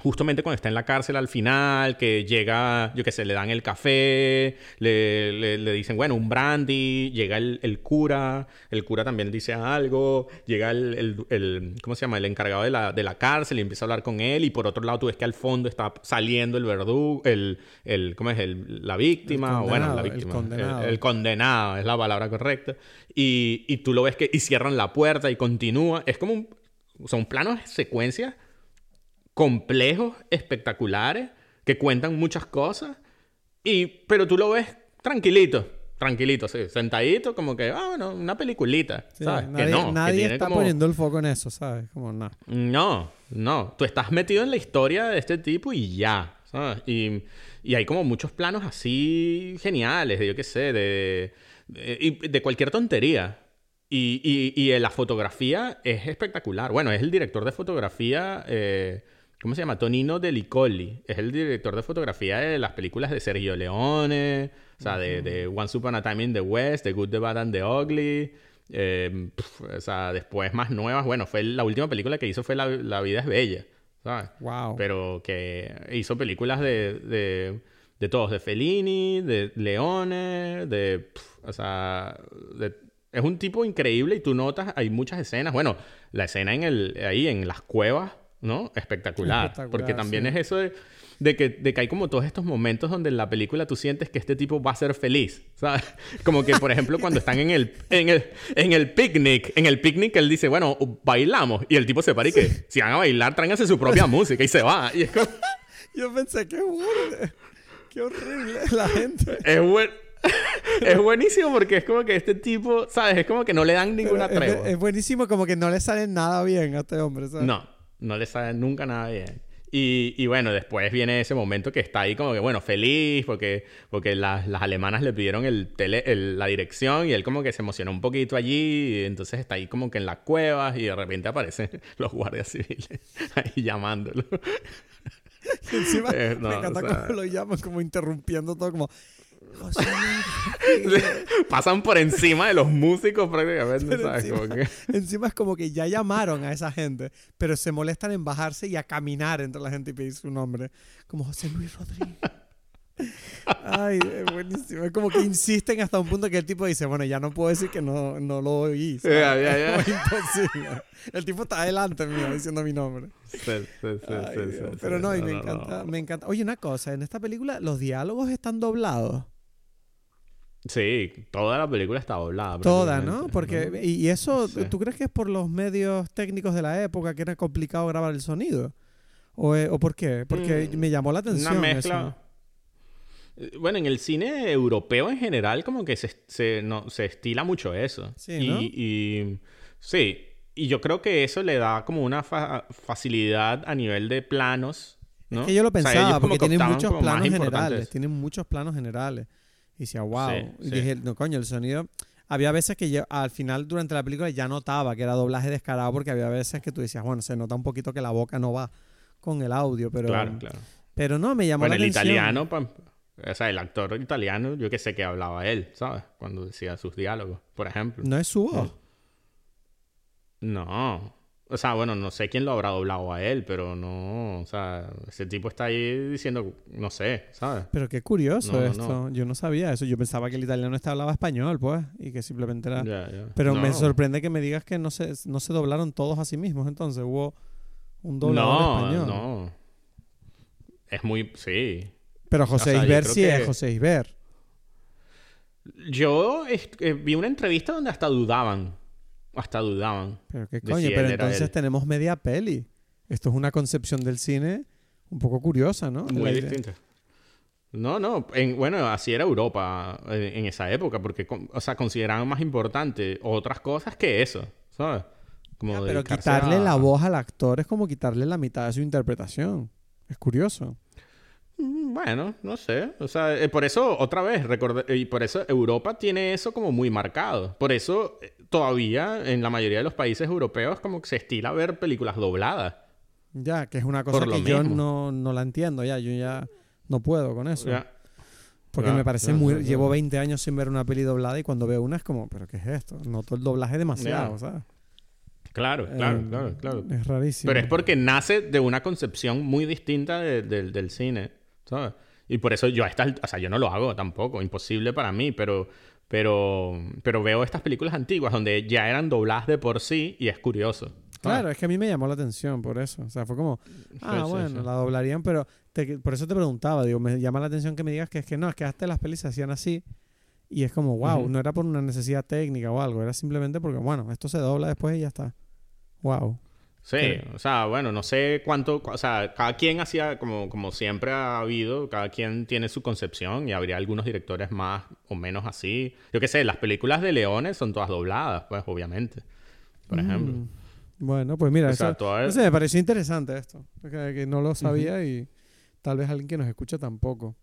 justamente cuando está en la cárcel al final, que llega, yo qué sé, le dan el café, le, le, dicen, bueno, un brandy, llega el, el, cura, el cura también dice algo, llega el, el, ¿cómo se llama? El encargado de la, de la, cárcel y empieza a hablar con él, y por otro lado tú ves que al fondo está saliendo el verdugo, el, el ¿cómo es? El, la víctima, bueno, la víctima, condenado. El, condenado, es la palabra correcta, y, y tú lo ves que, y cierran la puerta y continúa, es como un, son planos secuencias complejos, espectaculares, que cuentan muchas cosas, y, pero tú lo ves tranquilito, tranquilito, sí, sentadito, como que, ah, bueno, una peliculita, ¿sabes? Nadie, que no, nadie está poniendo el foco en eso, ¿sabes? Como no. No, no, tú estás metido en la historia de este tipo y ya, ¿sabes? Y, y hay como muchos planos así geniales, de yo qué sé, de, de, de cualquier tontería. Y, y, y, la fotografía es espectacular. Bueno, es el director de fotografía eh, ¿Cómo se llama? Tonino Delicoli. Es el director de fotografía de las películas de Sergio Leone, o sea, de, de Once Upon a Time in the West, The Good, The Bad and The Ugly. Eh, o sea, después más nuevas. Bueno, fue la última película que hizo fue La, la Vida es Bella, ¿sabes? Wow. Pero que hizo películas de, de, de todos, de Fellini, de Leone, de... o sea, es un tipo increíble y tú notas, hay muchas escenas. Bueno, la escena en el, ahí en las cuevas ¿no? Espectacular. porque también es eso de, que, de que hay como todos estos momentos donde en la película tú sientes que este tipo va a ser feliz, ¿sabes? Como que, por ejemplo, cuando están en el, en el, en el picnic, en el picnic él dice, bueno, bailamos. Y el tipo se para y que, si van a bailar, tráiganse su propia música y se va. Y es como... Yo pensé, qué horrible. Qué horrible la gente. Es bueno. es buenísimo porque es como que este tipo, ¿sabes? Es como que no le dan ninguna tregua. Es, es, buenísimo como que no le sale nada bien a este hombre, ¿sabes? No, no le sale nunca nada bien. Y, y, bueno, después viene ese momento que está ahí como que, bueno, feliz porque, porque las, las alemanas le pidieron el tele, la dirección y él como que se emocionó un poquito allí. Y entonces está ahí como que en las cuevas y de repente aparecen los guardias civiles ahí llamándolo. encima eh, me encanta cómo lo llaman, como interrumpiendo todo, como Pasan por encima de los músicos prácticamente, ¿sabes? Encima, es como que ya llamaron a esa gente, pero se molestan en bajarse y a caminar entre la gente y pedir su nombre. Como José Luis Rodríguez. Ay, es buenísimo. Es como que insisten hasta un punto que el tipo dice, bueno, ya no puedo decir que no, no lo oí. Es imposible. El tipo está adelante mío diciendo mi nombre. Sí, sí, sí, Pero no, y me encanta, me encanta. Oye, una cosa, en esta película los diálogos están doblados. Sí, toda la película está doblada. Toda, ¿no? Porque, y eso, ¿tú crees que es por los medios técnicos de la época que era complicado grabar el sonido? ¿O, o por qué? Porque mm, me llamó la atención. Una mezcla. Eh, bueno, en el cine europeo en general como que se, se, no, se estila mucho eso. Sí, y, sí, y yo creo que eso le da como una facilidad a nivel de planos. ¿no? Es que yo lo pensaba, porque tienen muchos planos generales. Tienen muchos planos generales. Y decía, wow. y dije, no, coño, el sonido. Había veces que yo, al final, durante la película, ya notaba que era doblaje descarado, porque había veces que tú decías, bueno, se nota un poquito que la boca no va con el audio, pero. Claro, claro. Pero no, me llamó la atención. el italiano, O sea, el actor italiano, yo que sé que hablaba él, ¿sabes? Cuando decía sus diálogos, por ejemplo. No es su voz. No. O sea, bueno, no sé quién lo habrá doblado a él, pero no. O sea, ese tipo está ahí diciendo, no sé, ¿sabes? Pero qué curioso No, no, esto. no. Yo no sabía eso. Yo pensaba que el italiano este hablaba español, pues, y que simplemente era. Pero me No. sorprende que me digas que no se, no se doblaron todos a sí mismos. Entonces hubo un doblador No, español. no. Es muy. Sí. Pero José O sea, Isber sí que- es José Isber. Yo eh, vi una entrevista donde hasta dudaban. Hasta dudaban. Pero qué coño, si pero entonces él. tenemos media peli. Esto es una concepción del cine un poco curiosa, ¿no? Muy La idea- distinta. No, no. en- bueno, así era Europa en, en esa época, porque, o sea, consideraban más importante otras cosas que eso, ¿sabes? Como Ah, pero quitarle a- la voz al actor es como quitarle la mitad de su interpretación. Es curioso. Mm, Bueno, no sé. O sea, eh, por eso, otra vez, recordé, y por eso Europa tiene eso como muy marcado. Por eso, eh, todavía en la mayoría de los países europeos, como que se estila ver películas dobladas. Ya, que es una cosa Por que yo no, no la entiendo ya. Yo ya no puedo con eso. Ya. Porque Ya, me parece ya, muy... Llevo 20 años sin ver una peli doblada y cuando veo una es como, ¿pero qué es esto? Noto el doblaje demasiado. ¿sabes? Claro, claro, Eh, claro, claro. Es rarísimo. Pero es porque nace de una concepción muy distinta de- del cine, ¿sabes? Y por eso yo a estas, o sea, yo no lo hago tampoco, imposible para mí, pero, pero, pero veo estas películas antiguas donde ya eran dobladas de por sí y es curioso. Claro, es que a mí me llamó la atención por eso. O sea, fue como, ah, sí, bueno, sí. la doblarían, pero te- por eso te preguntaba, digo, me llama la atención que me digas que es que no, es que hasta las pelis se hacían así. Y es como, wow, Ujú. no era por una necesidad técnica o algo, era simplemente porque, bueno, esto se dobla después y ya está. Wow. Sí, o sea, bueno, no sé cuánto, o sea, cada quien hacía, como, como siempre ha habido, cada quien tiene su concepción y habría algunos directores más o menos así. Yo qué sé, las películas de Leones son todas dobladas, pues, obviamente, por ejemplo. Mm. Bueno, pues mira, O eso, no sé, me pareció interesante esto, que, que no lo sabía y tal vez alguien que nos escucha tampoco.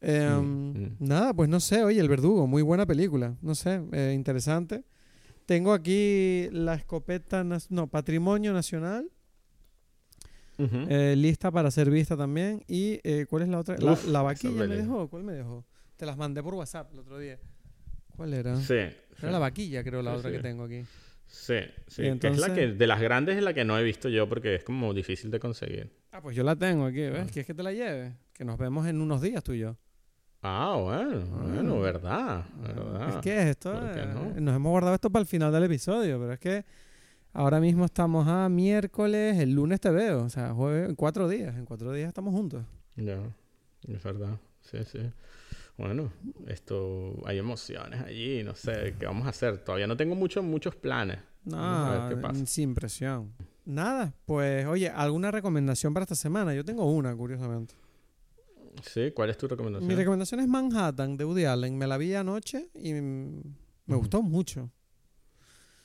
Em, Mm, mm. Nada, pues no sé, oye, El Verdugo, muy buena película, no sé, eh, interesante. Tengo aquí la escopeta, no, Patrimonio Nacional, eh, lista para ser vista también. ¿Y eh, cuál es la otra? La, Uf, la esa vaquilla me dejó, ¿cuál me dejó? Te las mandé por WhatsApp el otro día. ¿Cuál era? Sí. Era sí. la vaquilla, creo, la Sí, otra sí. que tengo aquí. Sí, sí. Entonces- es la que, de las grandes es la que no he visto yo porque es como difícil de conseguir. Ah, pues yo la tengo aquí, ¿ves? Ah. ¿Quieres que te la lleve? Que nos vemos en unos días tú y yo. Ah, bueno, bueno, verdad, verdad. Es que esto, nos hemos guardado esto para el final del episodio, pero es que ahora mismo estamos a miércoles, el lunes te veo, o sea, jueves, en cuatro días, en cuatro días estamos juntos. Ya, es verdad. Sí, sí. Bueno, esto, hay emociones allí, no sé, ¿qué vamos a hacer? Todavía no tengo muchos, muchos planes. Vamos a ver No, qué pasa. sin presión. Nada, pues oye, ¿alguna recomendación para esta semana? Yo tengo una, curiosamente. Sí, ¿cuál es tu recomendación? Mi recomendación es Manhattan de Woody Allen. Me la vi anoche y mm, me gustó mucho.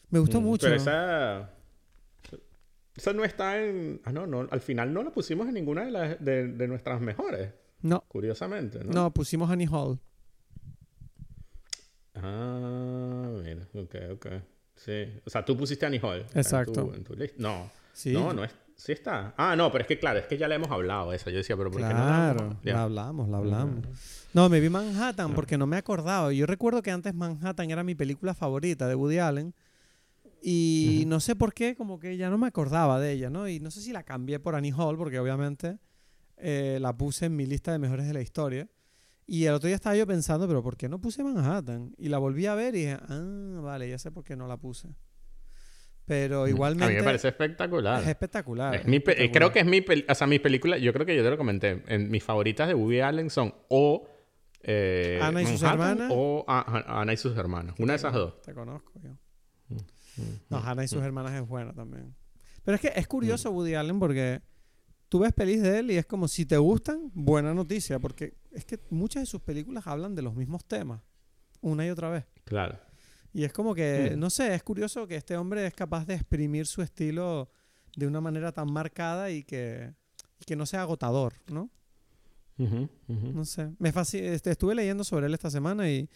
Me gustó Mm, mucho. Pero esa, esa no está en... Ah, no, no, al final no la pusimos en ninguna de, las, de, de nuestras mejores, No, curiosamente, ¿no? no, pusimos Annie Hall. Ah, mira, ok, ok. Sí. O sea, tú pusiste Annie Hall. Exacto. En tu, en tu lista. No. Sí. No, no es. Sí está. Ah, no, pero es que claro, es que ya le hemos hablado eso. Yo decía, pero ¿por qué no? la Claro, la hablamos, la hablamos. No, me vi Manhattan porque no me acordaba. Yo recuerdo que antes Manhattan era mi película favorita de Woody Allen. Y no sé por qué, como que ya no me acordaba de ella, ¿no? Y no sé si la cambié por Annie Hall, porque obviamente eh, la puse en mi lista de mejores de la historia. Y el otro día estaba yo pensando, pero ¿por qué no puse Manhattan? Y la volví a ver y dije, ah, vale, ya sé por qué no la puse. Pero igualmente A mí me parece espectacular. es espectacular. Es mi pe- espectacular. creo que es mi o sea, mis películas, yo creo que yo te lo comenté, en mis favoritas de Woody Allen son o eh, Ana y sus hermanas. o A- A- Ana y sus hermanas. Una de esas dos. Te conozco yo. Mm, No, mm, Hannah y sus mm. hermanas es buena también. Pero es que es curioso Woody Allen porque tú ves pelis de él y es como si te gustan, buena noticia, porque es que muchas de sus películas hablan de los mismos temas, una y otra vez. Claro. Y es como que, Mm. no sé, es curioso que este hombre es capaz de exprimir su estilo de una manera tan marcada y que, y que no sea agotador, ¿no? Ujú, ujú. No sé. Me este, estuve leyendo sobre él esta semana y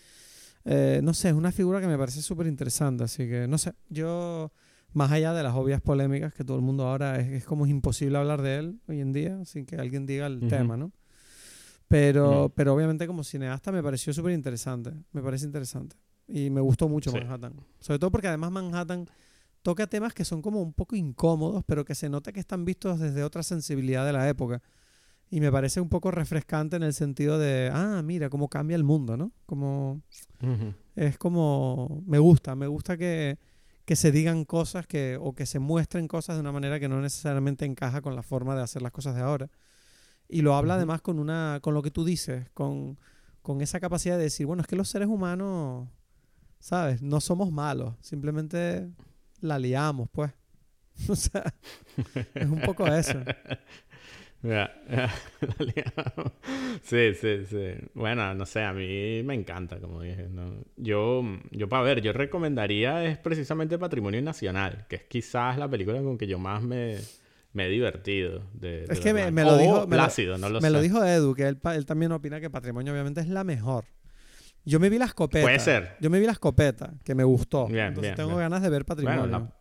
eh, no sé, es una figura que me parece súper interesante. Así que, no sé, yo, más allá de las obvias polémicas que todo el mundo ahora es, es como es imposible hablar de él hoy en día sin que alguien diga el Ujú. tema, ¿no? Pero, pero obviamente como cineasta me pareció súper interesante. Me parece interesante. Y me gustó mucho Sí. Manhattan. Sobre todo porque además Manhattan toca temas que son como un poco incómodos, pero que se nota que están vistos desde otra sensibilidad de la época. Y me parece un poco refrescante en el sentido de, ah, mira cómo cambia el mundo, ¿no? Como Ujú. es como me gusta, me gusta que, que se digan cosas que o que se muestren cosas de una manera que no necesariamente encaja con la forma de hacer las cosas de ahora. Y lo habla además con una con lo que tú dices, con, con esa capacidad de decir, bueno, es que los seres humanos, ¿sabes? No somos malos, simplemente la liamos, pues. O sea, es un poco eso. Sí, sí, sí. Bueno, no sé, a mí me encanta, como dije. ¿no? Yo, yo para ver, yo recomendaría es precisamente Patrimonio Nacional, que es quizás la película con que yo más me, me he divertido. De, de Es que me- lo dijo- me lo- Plácido, no lo Me sé. lo dijo Edu, que él, él también opina que Patrimonio obviamente es la mejor. Yo me vi la escopeta. Puede ser. Yo me vi la escopeta, que me gustó. Bien, Entonces bien, tengo bien. ganas de ver Patrimonio. Bueno, la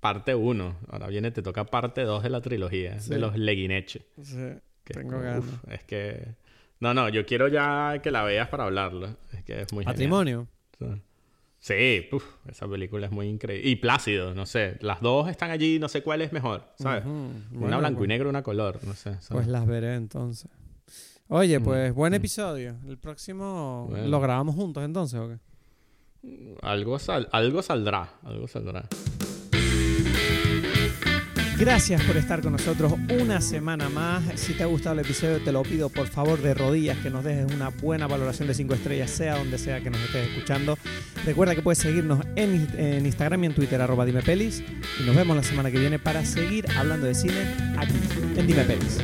parte 1. Ahora viene, te toca parte 2 de la trilogía, Sí. de los Leguineche. Sí, que es tengo como, ganas. uf, es que... No, no, yo quiero ya que la veas para hablarlo. Es que es muy genial. Patrimonio. Sí, uf, esa película es muy increíble. Y Plácido, no sé. Las dos están allí, no sé cuál es mejor, ¿sabes? Una Bueno, blanco y pues- negro, una color, no sé. ¿sabes? Pues las veré entonces. Oye, pues buen mm. episodio. El próximo Bueno. lo grabamos juntos entonces, ¿o qué? Algo, sal- algo saldrá, algo saldrá. Gracias por estar con nosotros una semana más. Si te ha gustado el episodio, te lo pido por favor de rodillas que nos dejes una buena valoración de 5 estrellas, sea donde sea que nos estés escuchando. Recuerda que puedes seguirnos en, en Instagram y en Twitter, arroba Dime Pelis. Y nos vemos la semana que viene para seguir hablando de cine aquí en Dime Pelis.